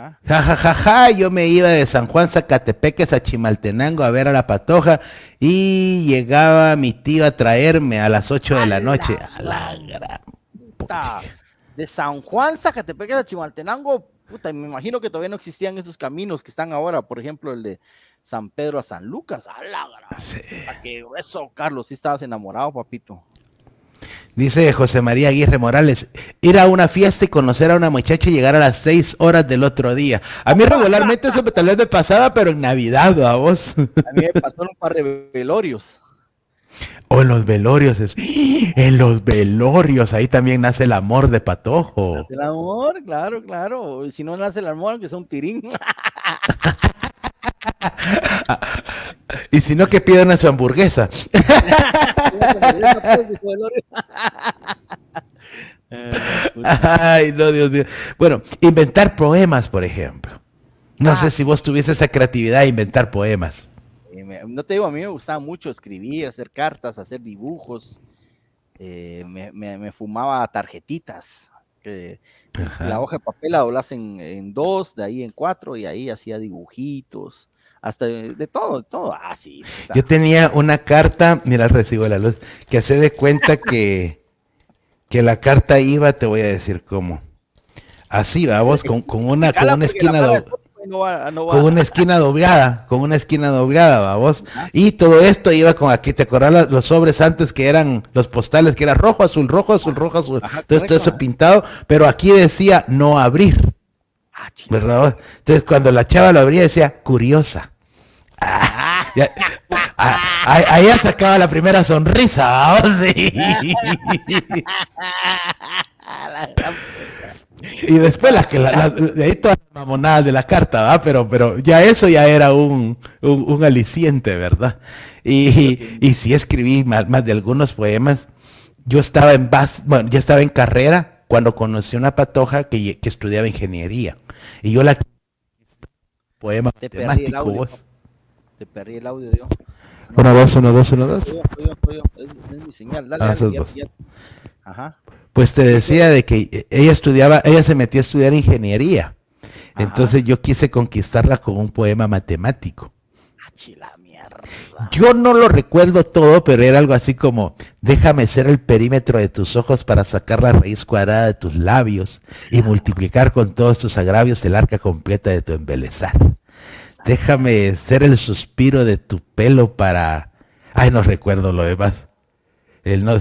Chaicó. Ja, ja, ja, ja, yo me iba de San Juan Zacatepeques a Chimaltenango a ver a la patoja y llegaba mi tío a traerme a las 8 de la noche. A la gran Puta. De San Juan, Zacatepec a Chimaltenango, puta, me imagino que todavía no existían esos caminos que están ahora, por ejemplo, el de San Pedro a San Lucas. A la gran. Sí. puta, qué grueso, Carlos, sí estabas enamorado, papito. Dice José María Aguirre Morales, ir a una fiesta y conocer a una muchacha y llegar a las 6 horas del otro día. A mí regularmente eso tal vez me pasaba, pero en Navidad, a vos. A mí me pasó en un par de velorios. O en los velorios, es, en los velorios, ahí también nace el amor de patojo. El amor, claro, claro. Si no nace el amor, que sea un tirín. Y si no, que pidan a su hamburguesa. Ay, no, Dios mío. Bueno, inventar poemas, por ejemplo. No Ah. sé si vos tuviese esa creatividad de inventar poemas. Eh, me- no te digo, a mí me gustaba mucho escribir, hacer cartas, hacer dibujos. Eh, me, me- me fumaba tarjetitas. Que Ajá. la hoja de papel la doblas en, en dos, de ahí en cuatro, y ahí hacía dibujitos. Hasta de, de todo, de todo. Ah, sí. puta. Yo tenía una carta, mira el recibo de la luz, que se de cuenta que, que la carta iba, te voy a decir cómo. Así, vamos, con, con una, con una esquina doblada. De foto no va- no va- con una esquina doblada, con una esquina doblada. Ajá. Y todo esto iba con aquí, ¿te acordás los sobres antes que eran los postales, que era rojo, azul, rojo, azul, rojo, azul? Ajá, Entonces todo eso pintado, pero aquí decía no abrir, Ah. ¿verdad? Entonces cuando la chava lo abría decía curiosa. Ah, ya- sacaba la primera sonrisa, vamos. sí. Y después las que la- las- de ahí todas las mamonadas de la carta, ¿va? Pero, pero ya eso ya era un, un, un aliciente, ¿verdad? Y, y sí escribí más, más de algunos poemas. Yo estaba en bas, bueno, ya estaba en carrera cuando conocí una patoja que, que estudiaba ingeniería. Y yo la poema Te perdí el audio. vos. Te perdí el audio, yo. Uno, dos, uno, dos, uno, dos. Yo, soy yo. Es, es mi señal. Dale, Ah, dale, ya- ya. Ajá. Pues te decía de que ella estudiaba, ella se metió a estudiar ingeniería. Ajá. Entonces yo quise conquistarla con un poema matemático. Ah, mierda. Yo no lo recuerdo todo, pero era algo así como, déjame ser el perímetro de tus ojos para sacar la raíz cuadrada de tus labios y multiplicar con todos tus agravios el arca completa de tu embelezar. Déjame ser el suspiro de tu pelo para... Ay, no recuerdo lo demás. El no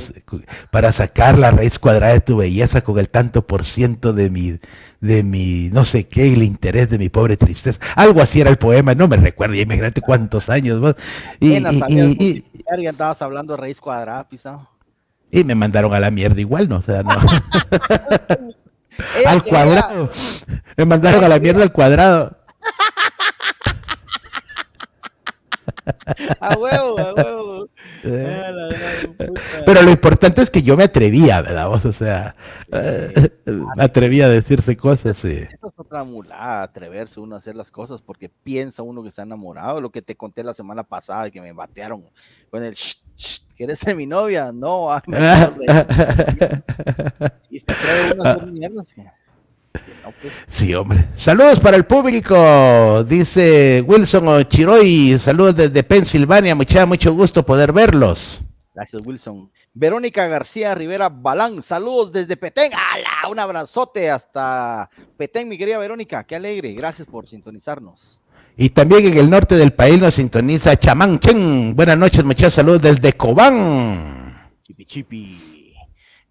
para sacar la raíz cuadrada de tu belleza con el tanto por ciento de mi, de mi, no sé qué, y el interés de mi pobre tristeza. Algo así era el poema, no me recuerdo, y imagínate cuántos años. vos. Y, y- y- andabas hablando de raíz cuadrada, pisado. y me mandaron a la mierda igual, ¿no? O sea, no. Al cuadrado. Me mandaron a la mierda al cuadrado. A huevo, a huevo. Eh. Ah. Pero lo importante es que yo me atrevía, ¿verdad? vos? O sea, eh, me atrevía a decirse cosas. sí. Esa es otra mulada, atreverse uno a hacer las cosas porque piensa uno que está enamorado. Lo que te conté la semana pasada que me batearon con el "Shh, shh, ¿quieres ser mi novia? No, ay, me quiero reír". Sí, se atreve uno a hacer mierdas. Sí, hombre. Saludos para el público, dice Wilson Ochiroy. Saludos desde Pensilvania. Mucha, mucho gusto poder verlos. Gracias, Wilson. Verónica García Rivera Balán, saludos desde Petén. ¡Hala! Un abrazote hasta Petén, mi querida Verónica. Qué alegre. Gracias por sintonizarnos. Y también en el norte del país nos sintoniza Chamán Chen. Buenas noches, muchas saludos desde Cobán. Chipi chipi.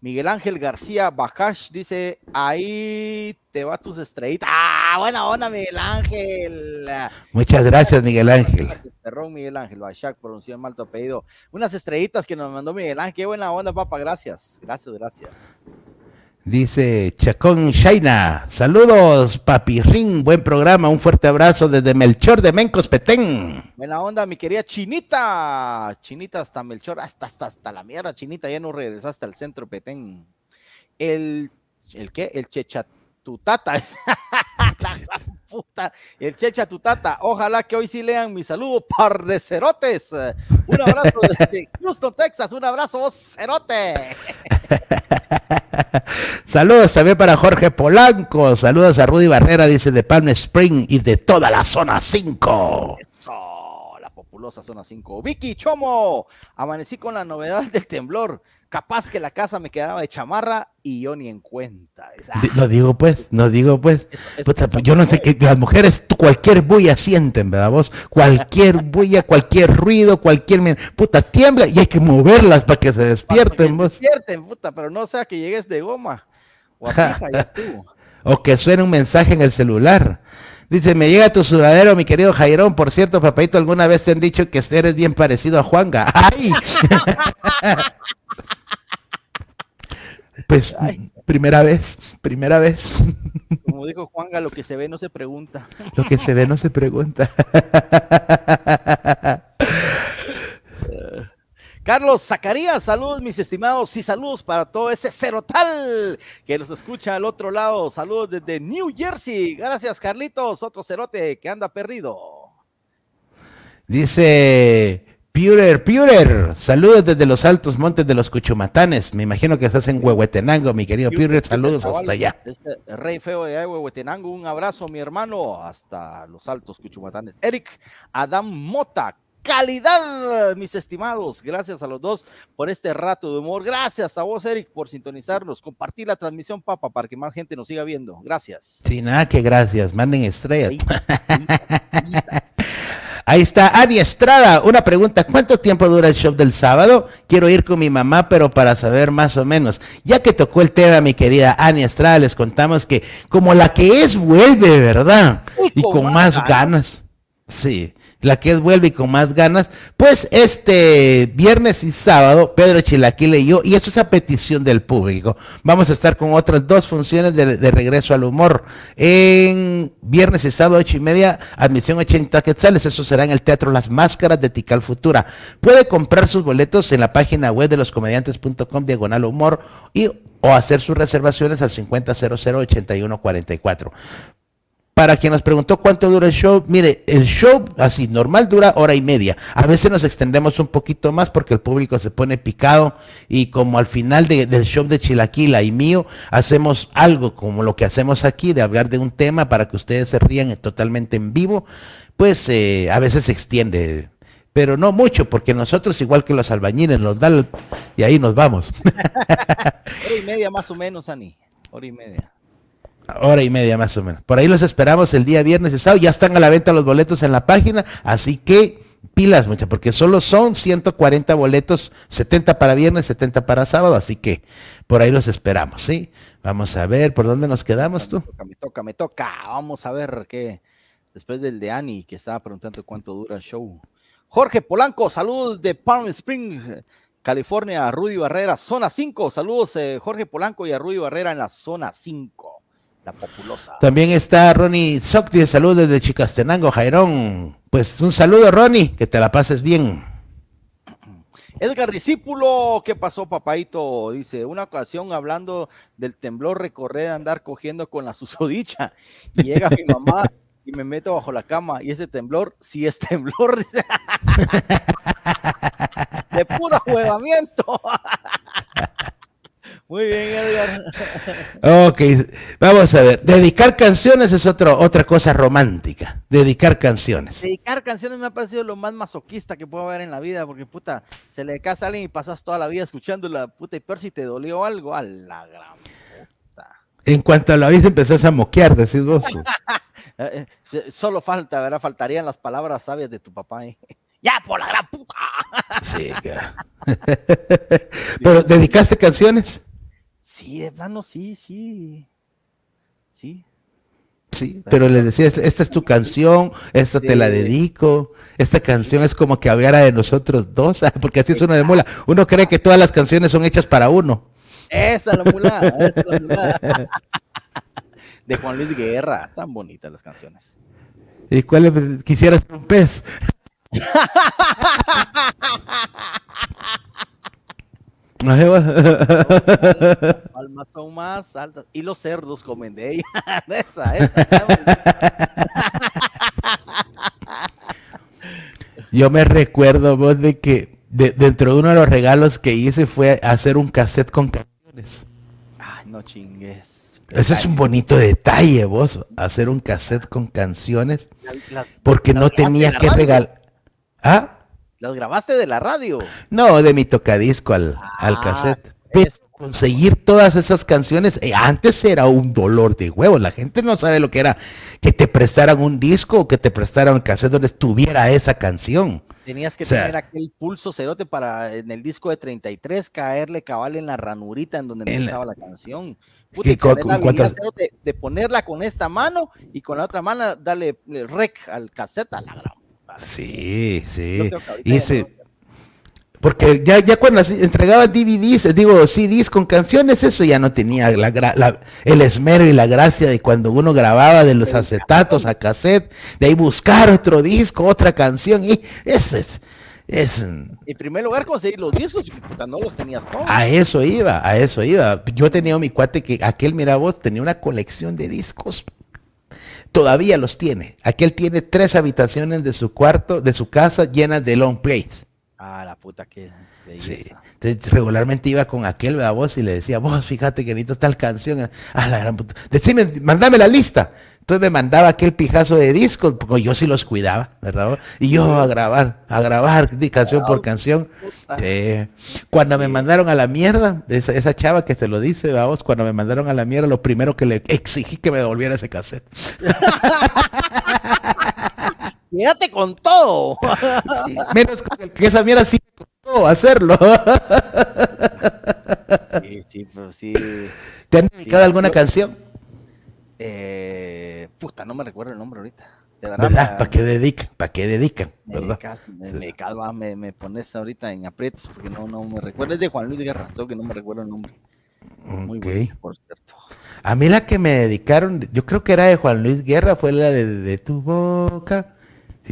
Miguel Ángel García Bajash dice, ahí te va tus estrellitas. ¡Ah! Buena onda, Miguel Ángel. Muchas gracias, Miguel Ángel. Perrón Miguel Ángel pronunció mal tu apellido. Unas estrellitas que nos mandó Miguel Ángel. Qué buena onda, papá. Gracias. Gracias, gracias. Dice Chacón Shaina, saludos papi Ring, buen programa, un fuerte abrazo desde Melchor de Mencos Petén. Buena onda, mi querida Chinita, Chinita hasta Melchor, hasta, hasta, hasta la mierda, Chinita, ya no regresaste al centro Petén. El, ¿el qué? El Chechatutata, puta, el Chechatutata, ojalá que hoy sí lean mi saludo, par de cerotes. Un abrazo desde Houston, Texas, un abrazo, cerote. Saludos también para Jorge Polanco. Saludos a Rudy Barrera, dice de Palm Spring y de toda la zona 5. Populosa zona 5. Vicky Chomo, amanecí con la novedad del temblor. Capaz que la casa me quedaba de chamarra y yo ni en cuenta. No digo pues, no digo pues. yo no sé qué, las mujeres cualquier bulla sienten, ¿verdad vos? Cualquier bulla, cualquier ruido, cualquier... Puta, tiembla y hay que moverlas para que se despierten, vos. despierten, puta, pero no sea que llegues de goma. O, o que suene un mensaje en el celular. Dice, me llega tu sudadero, mi querido Jairón. Por cierto, papadito, ¿alguna vez te han dicho que eres bien parecido a Juanga? ¡Ay! Pues primera vez, primera vez. Como dijo Juanga, lo que se ve no se pregunta. Lo que se ve no se pregunta. Carlos Zacarías, saludos mis estimados y saludos para todo ese cerotal que nos escucha al otro lado. Saludos desde New Jersey. Gracias Carlitos, otro cerote que anda perdido. Dice Purer, Purer, saludos desde los altos montes de los Cuchumatanes. Me imagino que estás en Huehuetenango, mi querido Purer, saludos hasta allá. Este rey feo de Huehuetenango, un abrazo, mi hermano, hasta los altos Cuchumatanes. Eric Adam Mota, calidad, mis estimados. Gracias a los dos por este rato de humor. Gracias a vos, Eric, por sintonizarnos. Compartir la transmisión, papa, para que más gente nos siga viendo. Gracias. Sí, nada que gracias. Manden estrellas. Ahí está Ani Estrada. Una pregunta, ¿cuánto tiempo dura el show del sábado? Quiero ir con mi mamá, pero para saber más o menos. Ya que tocó el tema, mi querida Ani Estrada, les contamos que como la que es vuelve, ¿verdad? Y, con, más ganas. Sí la que es vuelve y con más ganas, pues este viernes y sábado, Pedro Chilaquile y yo, y eso es a petición del público, vamos a estar con otras dos funciones de, regreso al humor. En viernes y sábado, ocho y media, admisión 80 quetzales, eso será en el Teatro Las Máscaras de Tical Futura. Puede comprar sus boletos en la página web de loscomediantes.com, diagonal humor, y o hacer sus reservaciones al 50008144. Para quien nos preguntó cuánto dura el show, mire, el show así normal dura hora y media. A veces nos extendemos un poquito más porque el público se pone picado y como al final del show de Chilaquila y mío hacemos algo como lo que hacemos aquí de hablar de un tema para que ustedes se rían totalmente en vivo, pues eh, a veces se extiende pero no mucho, porque nosotros, igual que los albañiles, nos dan y ahí nos vamos. Hora y media más o menos, Ani. Hora y media. Hora y media más o menos. Por ahí los esperamos el día viernes y sábado. Ya están a la venta los boletos en la página, así que pilas muchas, porque solo son 140 boletos, 70 para viernes, 70 para sábado, así que por ahí los esperamos, ¿sí? Vamos a ver, ¿por dónde nos quedamos tú? Me toca, me toca, Vamos a ver qué, después del de Ani, que estaba preguntando cuánto dura el show. Jorge Polanco, saludos de Palm Springs, California, Rudy Barrera, zona 5. Saludos, eh, Jorge Polanco y a Rudy Barrera en la zona 5 la populosa. También está Ronnie Socti, saludos desde Chicastenango, Jairón. Pues un saludo, Ronnie, que te la pases bien. Edgar Discípulo, ¿qué pasó, papaito? Dice, una ocasión hablando del temblor, recorré de andar cogiendo con la susodicha. Y llega mi mamá y me meto bajo la cama. Y ese temblor, sí es temblor. de puro juegamiento. Muy bien, Edgar. Ok, vamos a ver. Dedicar canciones es otro, otra cosa romántica. Dedicar canciones. Dedicar canciones me ha parecido lo más masoquista que puedo ver en la vida, porque puta, se le casa a alguien y pasas toda la vida escuchando la puta y peor si te dolió algo, a la gran puta. En cuanto a la vida empezás a moquear, decís vos. Eh, eh, solo falta, ¿verdad? Faltarían las palabras sabias de tu papá. ¿eh? Ya, por la gran puta. Sí, Pero, ¿dedicaste canciones? Sí, de plano, sí, sí. Sí. Sí, pero le decías, esta es tu canción, esta te la dedico, esta canción es como que hablara de nosotros dos, porque así es uno de mola. Uno cree que todas las canciones son hechas para uno. Esa es la mulada, esa es la mulada. De Juan Luis Guerra, tan bonitas las canciones. ¿Y cuál es? Quisiera ser un pez. Vos. Palmas son más altas. Y los cerdos comen de ella. esa, esa. Yo me recuerdo vos de que de- dentro de uno de los regalos que hice fue hacer un cassette con canciones. Ay, no chingues. Ese es un bonito detalle, vos, hacer un cassette con canciones, Las- las- porque las no tenía que regalar. ¿Ah? Las grabaste de la radio. No, de mi tocadisco al, al Ah, cassette. Pero es- conseguir todas esas canciones, eh, antes era un dolor de huevos. La gente no sabe lo que era que te prestaran un disco o que te prestaran un cassette donde estuviera esa canción. Tenías que O sea- tener aquel pulso cerote para en el disco de 33 caerle cabal en la ranurita en donde En empezaba la canción. Puta, Que cu- la cuántas- de ponerla con esta mano y con la otra mano darle el rec al cassette a la gran. Sí, sí. Hice- no- Porque ya, ya cuando así entregaban DVDs, digo, CDs con canciones, eso ya no tenía la, el esmero y la gracia de cuando uno grababa de los acetatos a cassette, de ahí buscar otro disco, otra canción, y ese es, es, En primer lugar, conseguir los discos y puta, no los tenías todos. a eso iba, a eso iba. Yo tenía mi cuate que, aquel, mira vos, tenía una colección de discos. Todavía los tiene. Aquel tiene tres habitaciones de su cuarto, de su casa llenas de long plays. Ah, la puta que Sí. Entonces, regularmente iba con aquel ¿verdad, vos y le decía, vos fíjate que necesito tal canción. A la gran puta. Decime, mandame la lista. Entonces me mandaba aquel pijazo de discos, porque yo sí los cuidaba, ¿verdad? Y yo a grabar, a grabar canción por canción. Puta. Sí. Cuando me mandaron a la mierda, esa, esa chava que te lo dice, ¿verdad, vos, cuando me mandaron a la mierda, lo primero que le exigí que me devolviera ese cassette. Quédate con todo. Sí, menos con el que esa mierda sí hacerlo. sí, sí, pero sí. ¿Te han dedicado Sí, alguna yo- canción? Eh, puta, no me recuerdo el nombre ahorita. De verdad, ¿Verdad? ¿Para qué dedican? ¿Para qué dedican? me, ¿Verdad? cas- me, me calma, me, me pones ahorita en aprietos porque no, no me recuerdo. Es de Juan Luis Guerra, solo que no me recuerdo el nombre. Muy Ok. bueno, por cierto. A mí la que me dedicaron, yo creo que era de Juan Luis Guerra, fue la de, de tu boca.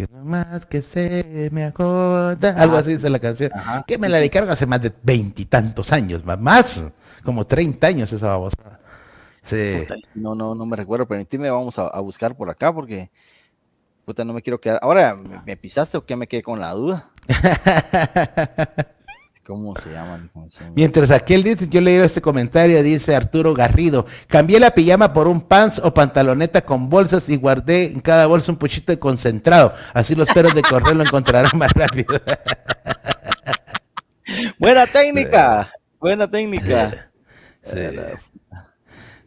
Más que se me acorda. Algo Ah, así dice la canción. Ajá. Que me la dedicaron hace más de veintitantos años, más, como 30 años esa babosada. Sí. Puta, no, no, no me recuerdo, permitime, vamos a, a buscar por acá porque puta, no me quiero quedar. Ahora, ¿me, me pisaste o qué me quedé con la duda? ¿Cómo se llama? Mientras aquel dice, yo leí este comentario, dice Arturo Garrido, cambié la pijama por un pants o pantaloneta con bolsas y guardé en cada bolsa un puchito de concentrado. Así los perros de correo lo encontrarán más rápido. Buena técnica, buena técnica. Sí.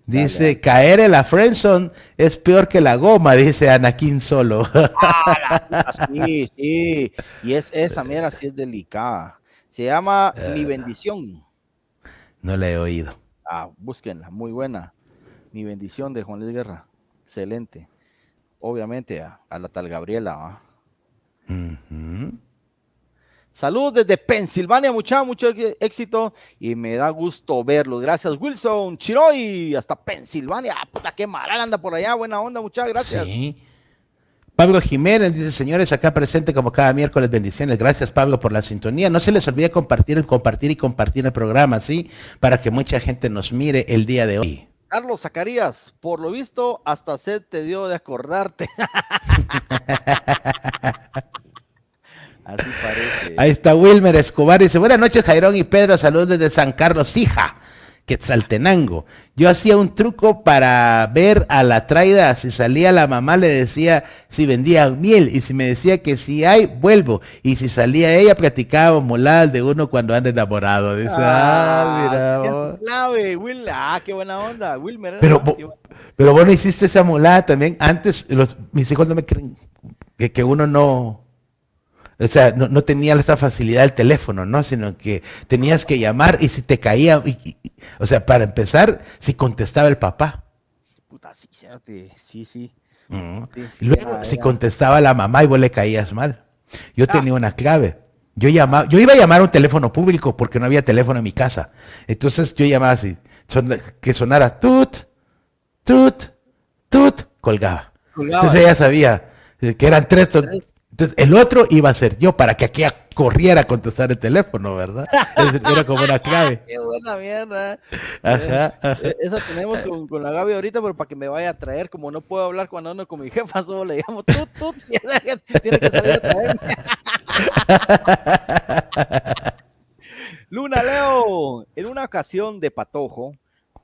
Dice, caer en la friendzone es peor que la goma, dice Anakin solo. Ah, sí, sí. Y es esa mierda sí es delicada. Se llama Eh. Mi bendición. no le he oído. Ah, búsquenla, muy buena. Mi bendición de Juan Luis Guerra. Excelente. Obviamente a, a la tal Gabriela. ¿va? Ujú. Saludos desde Pensilvania, mucha, mucho éxito y me da gusto verlos. Gracias, Wilson, Chiroy, hasta Pensilvania. Ah, Puta, qué maral anda por allá. Buena onda, muchas gracias. Sí. Pablo Jiménez dice, señores, acá presente como cada miércoles, bendiciones. Gracias, Pablo, por la sintonía. No se les olvide compartir, compartir y compartir el programa, ¿sí? Para que mucha gente nos mire el día de hoy. Carlos Zacarías, por lo visto, hasta sed te dio de acordarte. Así parece. Ahí está Wilmer Escobar. Dice, buenas noches, Jairón y Pedro. Saludos desde San Carlos, hija. Quetzaltenango. Yo hacía un truco para ver a la traida. Si salía la mamá, le decía si vendía miel. Y si me decía que si hay, vuelvo. Y si salía ella, platicaba moladas de uno cuando anda enamorado. Dice, ah, mira. es vos". clave, Will. Ah, qué buena onda, Wilmer. Pero, ah, pero vos no hiciste esa molada también. Antes, los, mis hijos no me creen que, que uno no. O sea, no, no tenía esa facilidad del teléfono, ¿no? Sino que tenías que llamar y si te caía. y- y- y- o sea, para empezar, si contestaba el papá. Puta, sí, cérate, sí, sí. Mm. sí, sí, Luego, era- si era- contestaba la mamá y vos le caías mal. Yo Ah. tenía una clave. Yo llamaba, yo iba a llamar a un teléfono público porque no había teléfono en mi casa. Entonces yo llamaba así, que sonara tut, tut, tut, colgaba. Entonces ella sabía que eran tres. Entonces el otro iba a ser yo para que aquí corriera a contestar el teléfono, ¿verdad? Era como una clave. Qué buena mierda. Ajá, eh, Eso tenemos con, la Gaby ahorita, pero para que me vaya a traer, como no puedo hablar cuando ando con mi jefa, solo le llamo tú, tú, tiene que salir a traerme. Luna Leo, en una ocasión de patojo,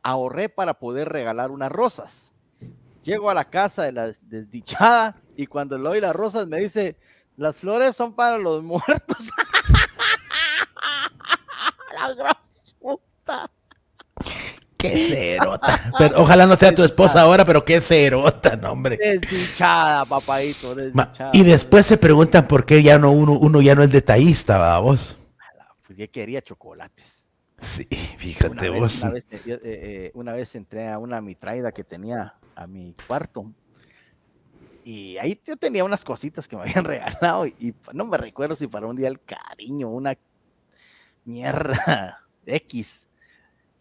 ahorré para poder regalar unas rosas. Llego a la casa de la desdichada y cuando le doy las rosas me dice, las flores son para los muertos. la gran puta. Qué cerota. Pero ojalá no sea tu esposa ahora, pero qué cerota, no, hombre. Desdichada, papadito, desdichada. Y después se preguntan por qué ya no uno, uno ya no es detallista, vamos. Pues yo quería chocolates. Sí, fíjate vos. una, vez, eh, eh, una vez entré a una mitraida que tenía a mi cuarto y ahí yo tenía unas cositas que me habían regalado y, no me recuerdo si para un día el cariño, una mierda X.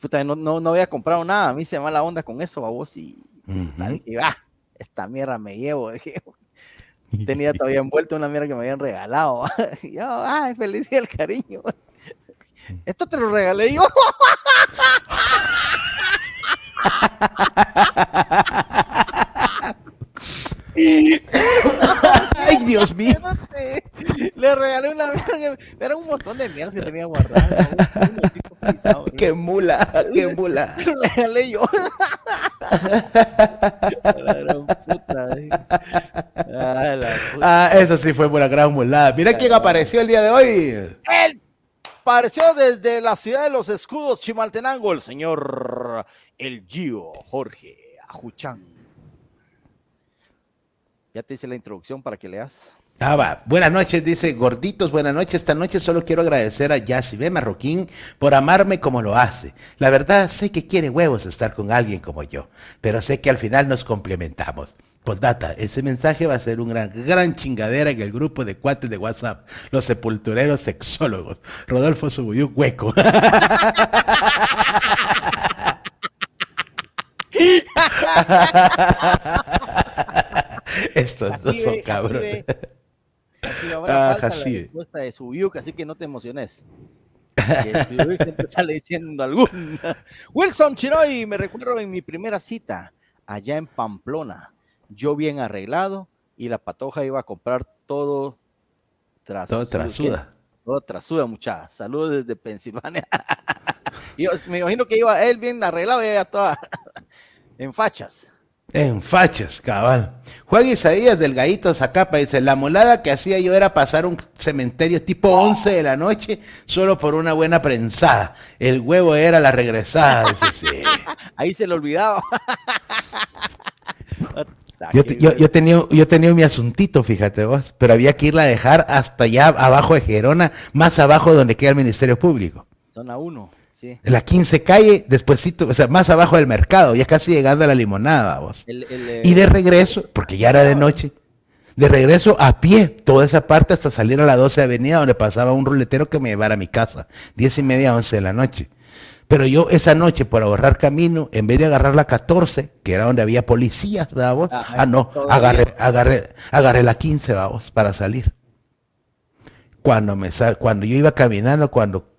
Puta, no, no, no había comprado nada, a mí se me va la onda con eso, a vos, y, ah, esta mierda me llevo. tenía todavía envuelto una mierda que me habían regalado. y yo, ay, feliz día el cariño. Esto te lo regalé yo. Ay, Dios mío. Le regalé una Era un montón de mierda que tenía guardado. Qué mula, qué mula. Le regalé yo. Ah, eso sí fue una gran mulada. Mira quién apareció el día de hoy. Él apareció desde la ciudad de los escudos Chimaltenango, el señor El Gio Jorge Ajuchán. Ya te hice la introducción para que leas. Ah, va. Buenas noches, dice Gorditos, buenas noches. Esta noche solo quiero agradecer a B. Marroquín por amarme como lo hace. La verdad, sé que quiere huevos estar con alguien como yo, pero sé que al final nos complementamos. data, ese mensaje va a ser una gran, gran chingadera en el grupo de cuates de WhatsApp, los sepultureros sexólogos. Rodolfo Subuyú, hueco. Estos dos son cabrones. Así ahora ah, falta la respuesta de su así que no te emociones. siempre sale diciendo alguna. Wilson Chiroy, me recuerdo en mi primera cita, allá en Pamplona. Yo bien arreglado y la patoja iba a comprar todo tras todo trasuda. Todo trasuda, muchacha. Saludos desde Pensilvania. me imagino que iba él bien arreglado y ella toda en fachas. En fachas, cabal. Juan Isaías del Gallito Zacapa dice, la molada que hacía yo era pasar un cementerio tipo 11 de la noche solo por una buena prensada. El huevo era la regresada. Ahí se le olvidaba. yo, yo, tenía, yo tenía mi asuntito, fíjate vos, pero había que irla a dejar hasta allá abajo de Gerona, más abajo donde queda el Ministerio Público. Zona 1. La 15 calle, despuésito, o sea, más abajo del mercado, ya casi llegando a la limonada, vos. y de regreso, porque ya era de noche, de regreso a pie, toda esa parte hasta salir a la 12 avenida donde pasaba un ruletero que me llevara a mi casa, 10 y media, 11 de la noche. Pero yo esa noche, por ahorrar camino, en vez de agarrar la 14, que era donde había policías, ¿verdad vos? ah, no, agarré, agarré, agarré la 15, vamos, para salir. Cuando, me sal, cuando yo iba caminando, cuando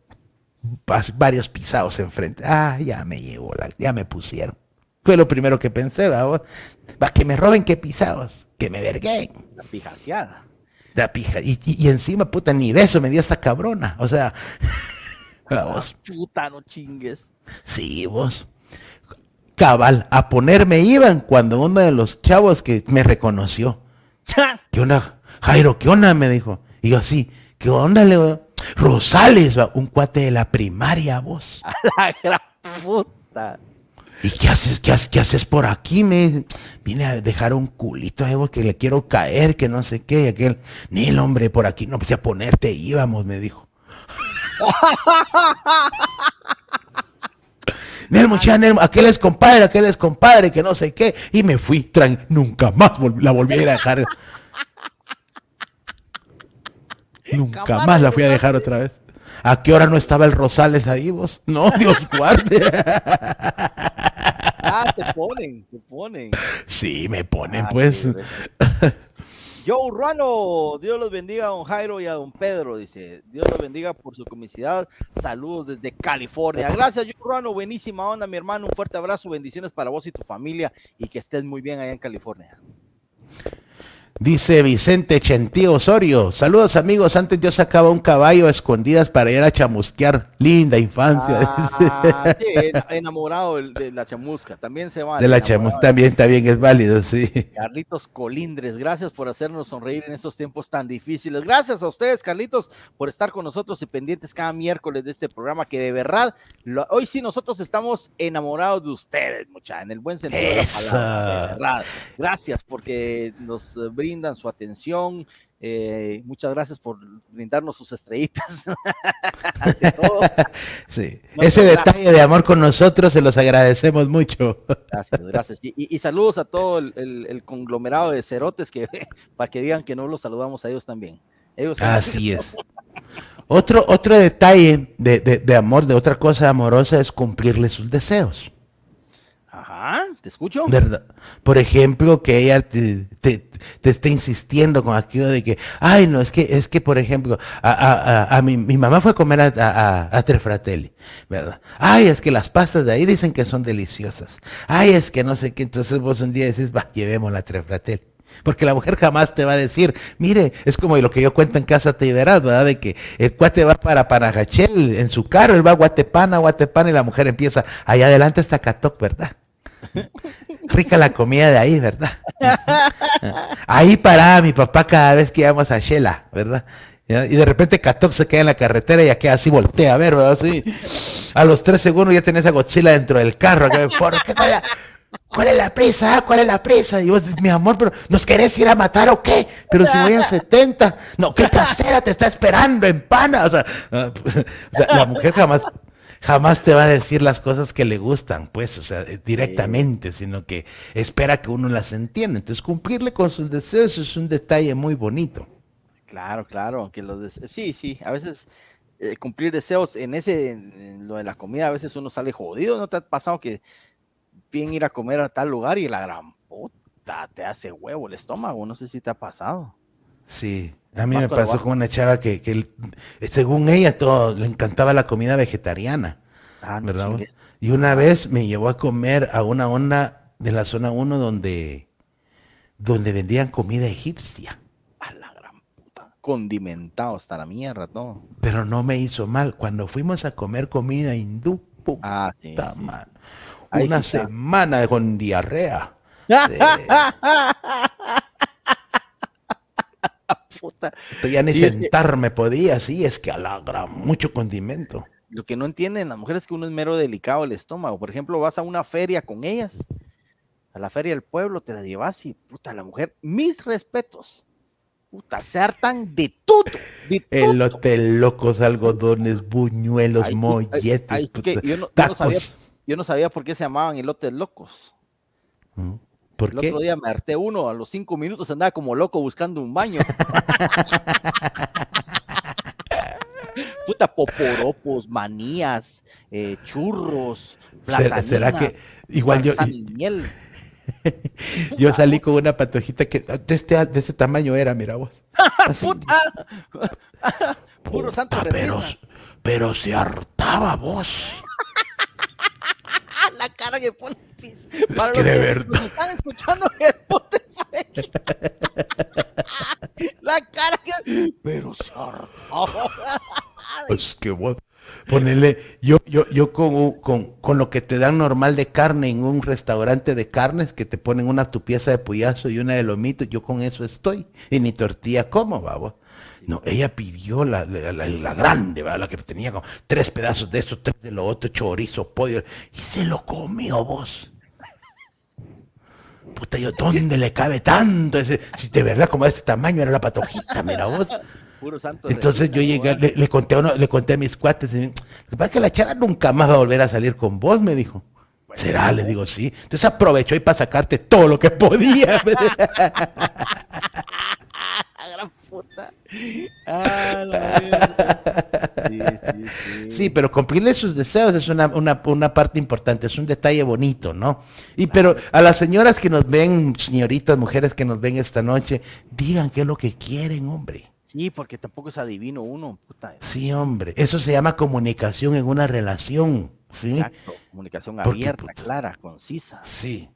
varios pisados enfrente. Ah, ya me llevó, la, ya me pusieron. Fue lo primero que pensé, va, va que me roben qué pisados, que me verguen. La pijaseada. La pija, y, encima, puta, ni beso me dio esa cabrona. O sea, vamos. Puta, no chingues. Sí, vos. Cabal, a ponerme iban cuando uno de los chavos que me reconoció. ¿Qué onda? Jairo, ¿qué onda? Me dijo. Y yo así, ¿qué onda, le Rosales, un cuate de la primaria, vos. A la gran puta. ¿Y qué haces, qué haces, qué haces por aquí? Me vine a dejar un culito a Evo que le quiero caer, que no sé qué. Y aquel, ni el hombre, por aquí no empecé a ponerte, íbamos, me dijo. Nelmo, Nelmo, aquel es compadre, aquel es compadre, que no sé qué. Y me fui, nunca más la volví a dejar Nunca más la fui a dejar otra vez. ¿A qué hora no estaba el Rosales ahí vos? No, Dios guarde. Ah, te ponen, te ponen. Sí, me ponen, ah, pues. Joe Ruano, Dios los bendiga a don Jairo y a don Pedro, dice. Dios los bendiga por su comicidad. Saludos desde California. Gracias, Joe Ruano. Buenísima onda, mi hermano. Un fuerte abrazo. Bendiciones para vos y tu familia y que estés muy bien allá en California. Dice Vicente Chentío Osorio, saludos amigos, antes yo sacaba un caballo a escondidas para ir a chamusquear, linda infancia. Ah, enamorado de la chamusca, también se va. De la chamusca, también, también es válido, sí. Carlitos Colindres, gracias por hacernos sonreír en estos tiempos tan difíciles. Gracias a ustedes, Carlitos, por estar con nosotros y pendientes cada miércoles de este programa, que de verdad, hoy sí nosotros estamos enamorados de ustedes, mucha, en el buen sentido de la palabra, de verdad. Gracias porque nos brindan su atención. Eh, muchas gracias por brindarnos sus estrellitas. sí. Ese detalle de amor con nosotros se los agradecemos mucho. Gracias, gracias. Y, saludos a todo el, conglomerado de cerotes que para que digan que no los saludamos a ellos también. Así es. Otro, otro detalle de, de amor, de otra cosa amorosa, es cumplirle sus deseos. Ah, ¿te escucho? ¿Verdad? Por ejemplo, que ella te, te, esté insistiendo con aquello de que, ay, no, es que, es que, por ejemplo, a, mi, mamá fue a comer a, a, Tre Fratelli, ¿verdad? Ay, es que las pastas de ahí dicen que son deliciosas. Ay, es que no sé qué. Entonces vos un día decís, va, llevémosla a Tre Fratelli. Porque la mujer jamás te va a decir, mire, es como lo que yo cuento en casa te verás, ¿verdad? De que el cuate va para Panajachel en su carro, él va a Guatepana, Guatepana, y la mujer empieza, allá adelante está Catoc, ¿verdad? Rica la comida de ahí, ¿verdad? Ahí paraba mi papá cada vez que íbamos a Shela, ¿verdad? Y de repente Katok se queda en la carretera y ya queda así, voltea a ver, ¿verdad? Así. A los tres segundos ya tenés a Godzilla dentro del carro. ¿Por qué? ¿Cuál, es la prisa? ¿Cuál es la prisa? Y vos, mi amor, pero ¿nos querés ir a matar o qué? Pero si voy a 70. No, ¿qué casera te está esperando en pana? o sea pues, la mujer jamás jamás te va a decir las cosas que le gustan, pues, o sea, eh, directamente, sino que espera que uno las entienda. Entonces, cumplirle con sus deseos es un detalle muy bonito. Claro, claro, aunque los sí, sí, a veces eh, cumplir deseos en ese, en lo de la comida, a veces uno sale jodido, ¿no te ha pasado que bien ir a comer a tal lugar y la gran puta te hace huevo el estómago? No sé si te ha pasado. Sí, a mí me pasó con una chava que, según ella todo le encantaba la comida vegetariana. Ah, ¿verdad? y una vez me llevó a comer a una onda de la zona 1 donde, donde vendían comida egipcia. A la gran puta. Condimentado hasta la mierda todo. Pero no me hizo mal. Cuando fuimos a comer comida hindú, puta ah, sí, Una semana con diarrea. puta. Ya ni sentarme podía, sí, es que alagra mucho condimento. Lo que no entienden las mujeres es que uno es mero delicado el estómago. Por ejemplo, vas a una feria con ellas, a la feria del pueblo, te la llevas y, puta, la mujer, mis respetos. Puta, se hartan de todo, de El hotel locos, algodones, buñuelos, molletes, yo, no, sabía, por qué se llamaban elotes locos. Mm el otro día me harté uno, a los cinco minutos andaba como loco buscando un baño. Puta, poporopos, manías, eh, churros, ¿Será, ¿Será, que igual yo... yo salí con una patojita que de este, de ese tamaño era, mira vos. ¡Puta! Puro santo pero, pero se hartaba vos. La cara que pone para que de verdad. están escuchando en Spotify. La cara que. Pero Es que vos. Ponele, yo, yo, yo con, con, con, lo que te dan normal de carne en un restaurante de carnes, que te ponen una tu pieza de puyazo y una de lomito, yo con eso estoy. Y ni tortilla como, vamos. No, ella pidió la, la, grande, la que tenía como tres pedazos de esto, tres de lo otro, chorizo, pollo, y se lo comió vos. Puta, yo, ¿dónde le cabe tanto? Ese, si de verdad como de este tamaño era la patojita, mira vos. Puro santo Entonces yo llegué, le, conté a le conté a mis cuates, y, lo que pasa es que la chava nunca más va a volver a salir con vos, me dijo. ¿Será? Le digo, sí. Entonces aprovechó y para sacarte todo lo que podía. puta. Ah, sí, pero cumplirle sus deseos es una, una, parte importante, es un detalle bonito, ¿no? Y pero a las señoras que nos ven, señoritas, mujeres que nos ven esta noche, digan qué es lo que quieren, hombre. Sí, porque tampoco es adivino uno, puta. Sí, hombre, eso se llama comunicación en una relación, ¿sí? Exacto, comunicación abierta, clara, concisa. Sí.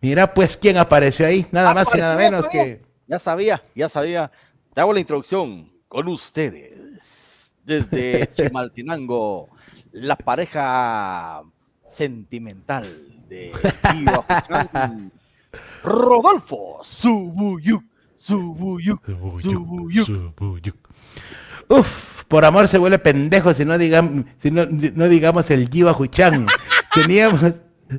Mira, pues, ¿quién apareció ahí? Nada más y nada menos que... Ya sabía, ya sabía. Te hago la introducción con ustedes. Desde Chimaltenango, la pareja sentimental de Rodolfo Subuyuk. Subuyuk. Subuyuk. Uf, por amor se vuelve pendejo si no, digamos, si no, no digamos el Jiva Huchan. Teníamos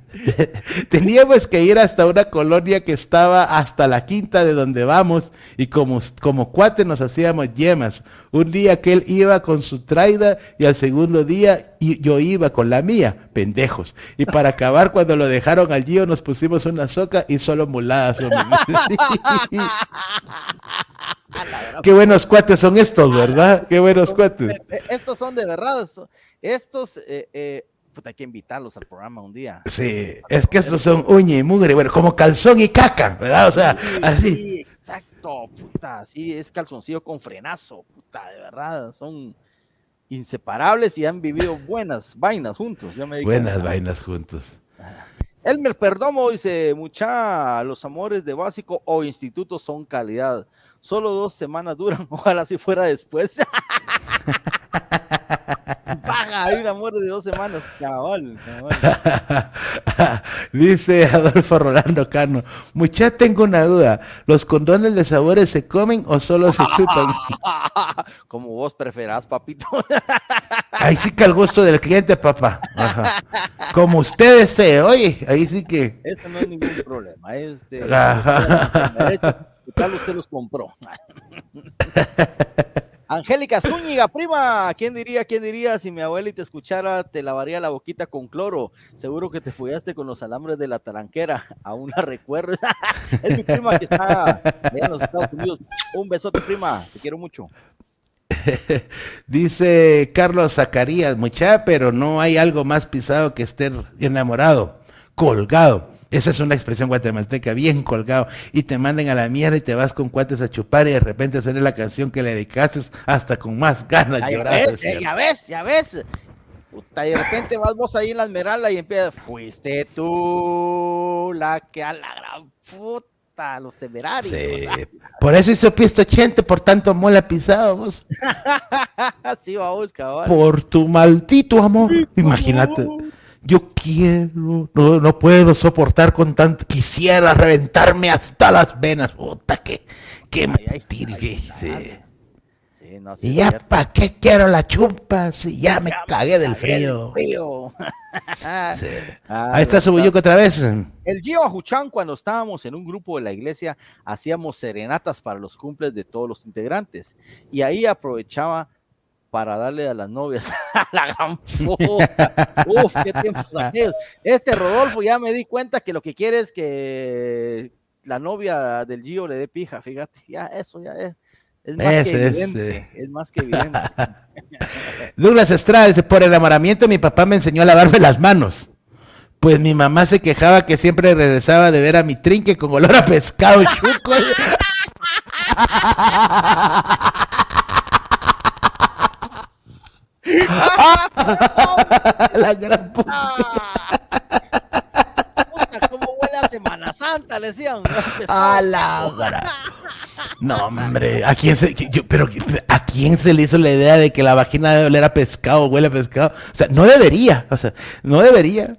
Teníamos que ir hasta una colonia que estaba hasta la quinta de donde vamos y como, como cuate nos hacíamos yemas. Un día que él iba con su traida y al segundo día yo iba con la mía, pendejos. Y para acabar cuando lo dejaron al Gio nos pusimos una soca y solo muladas. Qué buenos cuates son estos, ¿verdad? Qué buenos cuates. Estos son de verdad. Estos... Eh, eh hay que invitarlos al programa un día. Sí, es que estos son uña y mugre, bueno, como calzón y caca, ¿verdad? O sea, así. Sí, exacto, puta, sí, es calzoncillo con frenazo, puta, de verdad, son inseparables y han vivido buenas vainas juntos. buenas vainas juntos. Elmer Perdomo dice, mucha, los amores de básico o instituto son calidad. Solo dos semanas duran, ojalá si fuera después. Hay un amor de dos semanas, cabal, Dice Adolfo Rolando Cano, mucha tengo una duda, ¿los condones de sabores se comen o solo se chupan? Como vos preferás, papito. ahí sí que al gusto del cliente, papá. Como usted desee, oye, ahí sí que... Esto no es ningún problema, este... tal usted los compró? Angélica Zúñiga, prima, ¿quién diría, quién diría si mi abuela te escuchara te lavaría la boquita con cloro? Seguro que te fugaste con los alambres de la talanquera, aún la recuerdo. es mi prima que está en los Estados Unidos. Un besote, prima, te quiero mucho. Dice Carlos Zacarías, mucha, pero no hay algo más pisado que estar enamorado, colgado. Esa es una expresión guatemalteca, bien colgado. Y te manden a la mierda y te vas con cuates a chupar y de repente suena la canción que le dedicaste hasta con más ganas de llorar. Eh, ya ves, ya ves. Puta, y de repente vas vos ahí en la esmeralda y empiezas, fuiste tú la que a la gran puta, los temerarios. Sí. Por eso hizo Pisto 80, por tanto mola pisado vos. sí, vamos, cabrón. Por tu maldito amor. Imagínate yo quiero, no, no puedo soportar con tanto, quisiera reventarme hasta las venas, puta, que, que y ya para qué quiero la chumpa si ya me cagué del frío. Ahí está su otra vez. El Gio Ajuchan, cuando estábamos en un grupo de la iglesia, hacíamos serenatas para los cumples de todos los integrantes. Y ahí aprovechaba para darle a las novias. la gran puta. Uf, qué tiempos Este Rodolfo ya me di cuenta que lo que quiere es que la novia del Gio le dé pija, fíjate, ya eso ya es. Es más que evidente, es, más que evidente. Douglas Estrada dice, por enamoramiento mi papá me enseñó a lavarme las manos. Pues mi mamá se quejaba que siempre regresaba de ver a mi trinque con olor a pescado chuco. la gran puta. ¿Cómo huele a Semana Santa? Le decían. A la No, hombre, ¿a quién se, pero ¿a quién se le hizo la idea de que la vagina debe oler a pescado, huele a pescado? O sea, no debería, o sea, no debería.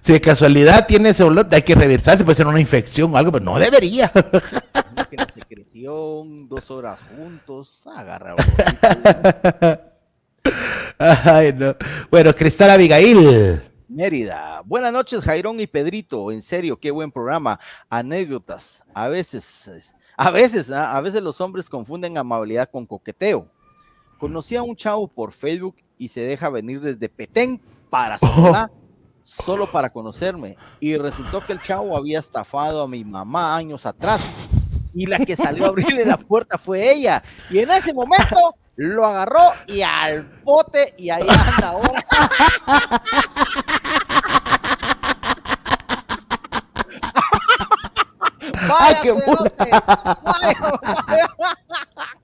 Si de casualidad tiene ese olor, hay que reversarse, puede ser una infección o algo, pero no debería. La secreción, dos horas juntos, agarra. Bueno, Cristal Abigail. Mérida. Buenas noches, Jairón y Pedrito. En serio, qué buen programa. Anécdotas. A veces, a veces, ¿ah? a veces los hombres confunden amabilidad con coqueteo. Conocí a un chavo por Facebook y se deja venir desde Petén para Sonora, solo para conocerme. Y resultó que el chavo había estafado a mi mamá años atrás y la que salió a abrirle la puerta fue ella. Y en ese momento lo agarró y al bote y ahí anda ahora. ¡Vaya, qué bueno!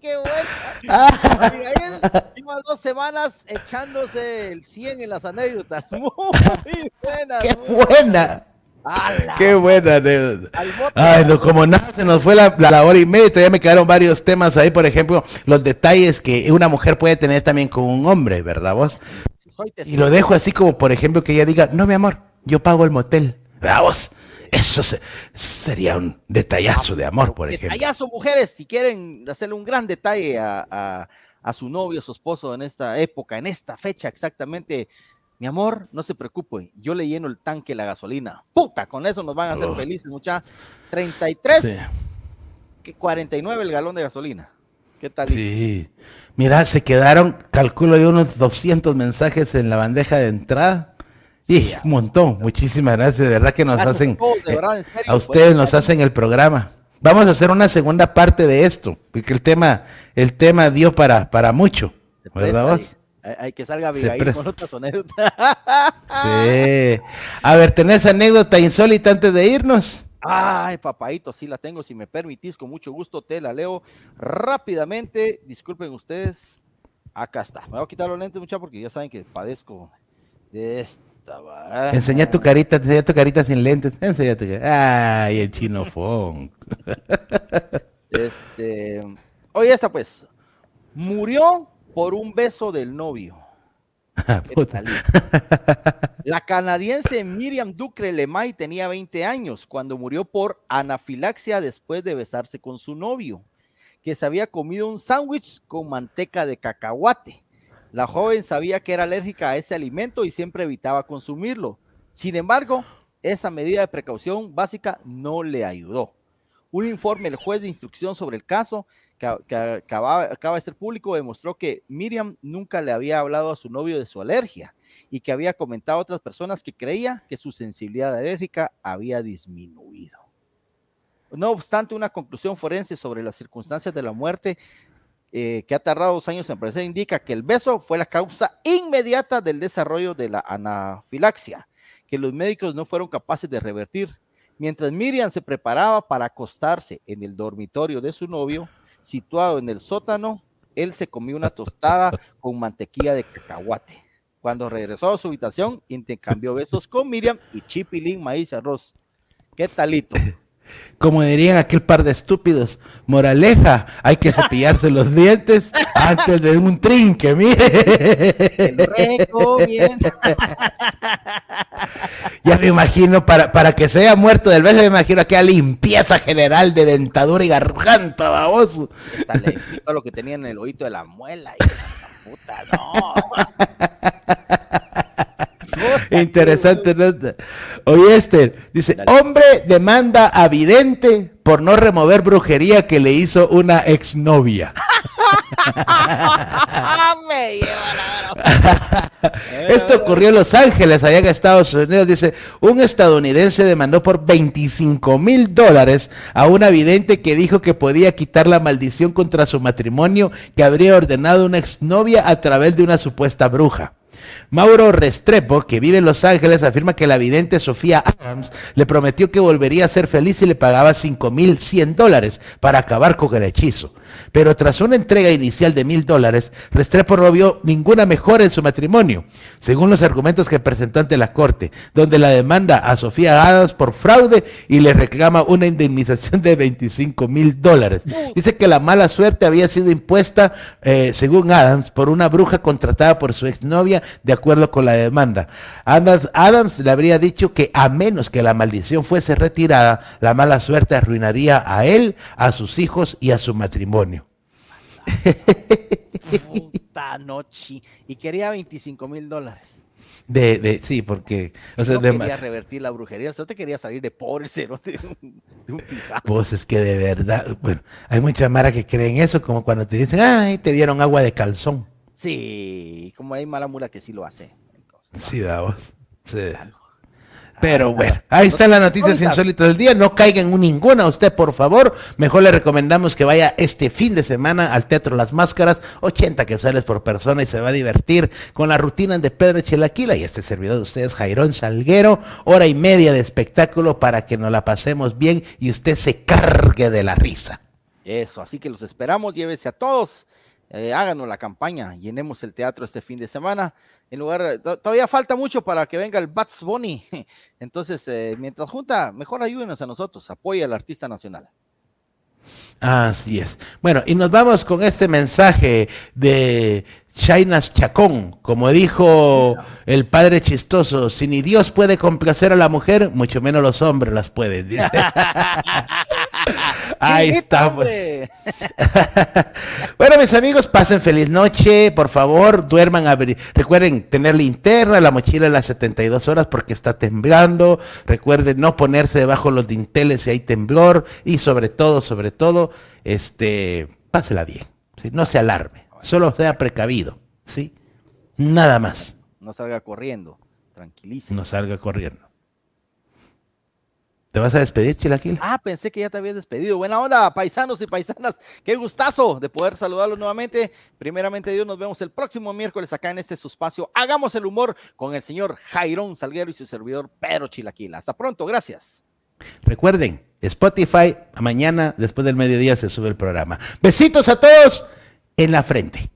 ¡Qué bueno! Y iba dos semanas echándose el 100 en las anécdotas. Muy buena. ¡Qué buena! Qué buena anécdota. Ay, no, como nada, se nos fue la, la, hora y media. Todavía me quedaron varios temas ahí. Por ejemplo, los detalles que una mujer puede tener también con un hombre, ¿verdad vos? y lo dejo así como, por ejemplo, que ella diga, no, mi amor, yo pago el motel. ¿Verdad vos? Eso sería un detallazo de amor, por ejemplo. Detallazo, mujeres, si quieren hacerle un gran detalle a, a, su novio, su esposo en esta época, en esta fecha exactamente. Mi amor, no se preocupe, yo le lleno el tanque la gasolina. Puta, con eso nos van a hacer felices, mucha. 33, que 49 el galón de gasolina. ¿Qué tal? Sí. Mira, se quedaron, calculo yo, unos 200 mensajes en la bandeja de entrada Sí, un montón. Muchísimas gracias. De verdad que nos hacen. Eh, a ustedes nos hacen el programa. Vamos a hacer una segunda parte de esto, porque el tema, el tema dio para, para mucho. ¿Verdad vos? Hay que salga Abigail con otras anécdotas. Sí. A ver, ¿tenés anécdota insólita antes de irnos? Ay, papadito, sí la tengo. Si me permitís, con mucho gusto te la leo rápidamente. Disculpen ustedes. Acá está. Me voy a quitar los lentes, muchachos, porque ya saben que padezco de esto. Enseña tu carita, enseña tu carita sin lentes. Enseña tu Ay, el chinofón. Este. Oye, esta pues. Murió por un beso del novio. Ah, La canadiense Miriam Ducre Lemay tenía 20 años cuando murió por anafilaxia después de besarse con su novio, que se había comido un sándwich con manteca de cacahuate. La joven sabía que era alérgica a ese alimento y siempre evitaba consumirlo. Sin embargo, esa medida de precaución básica no le ayudó. Un informe del juez de instrucción sobre el caso que, acaba, de ser público demostró que Miriam nunca le había hablado a su novio de su alergia y que había comentado a otras personas que creía que su sensibilidad alérgica había disminuido. No obstante, una conclusión forense sobre las circunstancias de la muerte eh, que ha tardado dos años en aparecer, indica que el beso fue la causa inmediata del desarrollo de la anafilaxia, que los médicos no fueron capaces de revertir. Mientras Miriam se preparaba para acostarse en el dormitorio de su novio, situado en el sótano, él se comió una tostada con mantequilla de cacahuate. Cuando regresó a su habitación, intercambió besos con Miriam y chipilín, maíz arroz. ¿Qué talito? Como dirían aquel par de estúpidos, moraleja, hay que cepillarse los dientes antes de un trinque, mire. ya me imagino, para, para que se haya muerto del beso, me imagino aquella limpieza general de dentadura y garganta, baboso. Todo lo que tenía en el oído de la muela. Y puta, no. Interesante nota. Oye, Esther, dice, hombre demanda a vidente por no remover brujería que le hizo una exnovia. Esto ocurrió en Los Ángeles, allá en Estados Unidos. Dice, un estadounidense demandó por 25 mil dólares a una vidente que dijo que podía quitar la maldición contra su matrimonio que habría ordenado una exnovia a través de una supuesta bruja. Mauro Restrepo, que vive en Los Ángeles, afirma que la vidente Sofía Adams le prometió que volvería a ser feliz y le pagaba 5.100 dólares para acabar con el hechizo. Pero tras una entrega inicial de mil dólares, Restrepo no vio ninguna mejora en su matrimonio, según los argumentos que presentó ante la corte, donde la demanda a Sofía Adams por fraude y le reclama una indemnización de 25 mil dólares. Dice que la mala suerte había sido impuesta, eh, según Adams, por una bruja contratada por su exnovia, de acuerdo con la demanda. Adams, Adams le habría dicho que a menos que la maldición fuese retirada, la mala suerte arruinaría a él, a sus hijos y a su matrimonio. Puta noche. Y quería 25 mil dólares. De, de, sí, porque. O sea, no quería revertir la brujería, solo te quería salir de pobre cero de un, Pues es que de verdad, bueno, hay mucha mara que creen eso, como cuando te dicen, ay, te dieron agua de calzón. Sí, como hay mala mula que sí lo hace. sí, vamos. Sí. Pero bueno, ahí están las noticias insólitas del día. No caigan ninguna usted, por favor. Mejor le recomendamos que vaya este fin de semana al Teatro Las Máscaras. 80 que sales por persona y se va a divertir con la rutina de Pedro Chelaquila y este servidor de ustedes, Jairón Salguero. Hora y media de espectáculo para que nos la pasemos bien y usted se cargue de la risa. Eso, así que los esperamos. Llévese a todos. Eh, háganos la campaña, llenemos el teatro este fin de semana. En lugar, todavía falta mucho para que venga el Bats Bunny. Entonces, eh, mientras junta, mejor ayúdenos a nosotros, apoya al artista nacional. Así es. Bueno, y nos vamos con este mensaje de Chainas Chacón, como dijo el padre chistoso, si ni Dios puede complacer a la mujer, mucho menos los hombres las pueden. Ahí estamos. bueno, mis amigos, pasen feliz noche, por favor, duerman, recuerden tener linterna, la mochila a las 72 horas porque está temblando, recuerden no ponerse debajo de los dinteles si hay temblor y sobre todo, sobre todo, este, pásela bien, no se alarme, solo sea precavido, ¿sí? Nada más. No salga corriendo, tranquilísimo. No salga corriendo. ¿Te vas a despedir, Chilaquil? Ah, pensé que ya te habías despedido. Buena onda, paisanos y paisanas. Qué gustazo de poder saludarlos nuevamente. Primeramente, Dios, nos vemos el próximo miércoles acá en este su espacio. Hagamos el humor con el señor Jairón Salguero y su servidor Pedro Chilaquil. Hasta pronto, gracias. Recuerden, Spotify, mañana después del mediodía se sube el programa. Besitos a todos en la frente.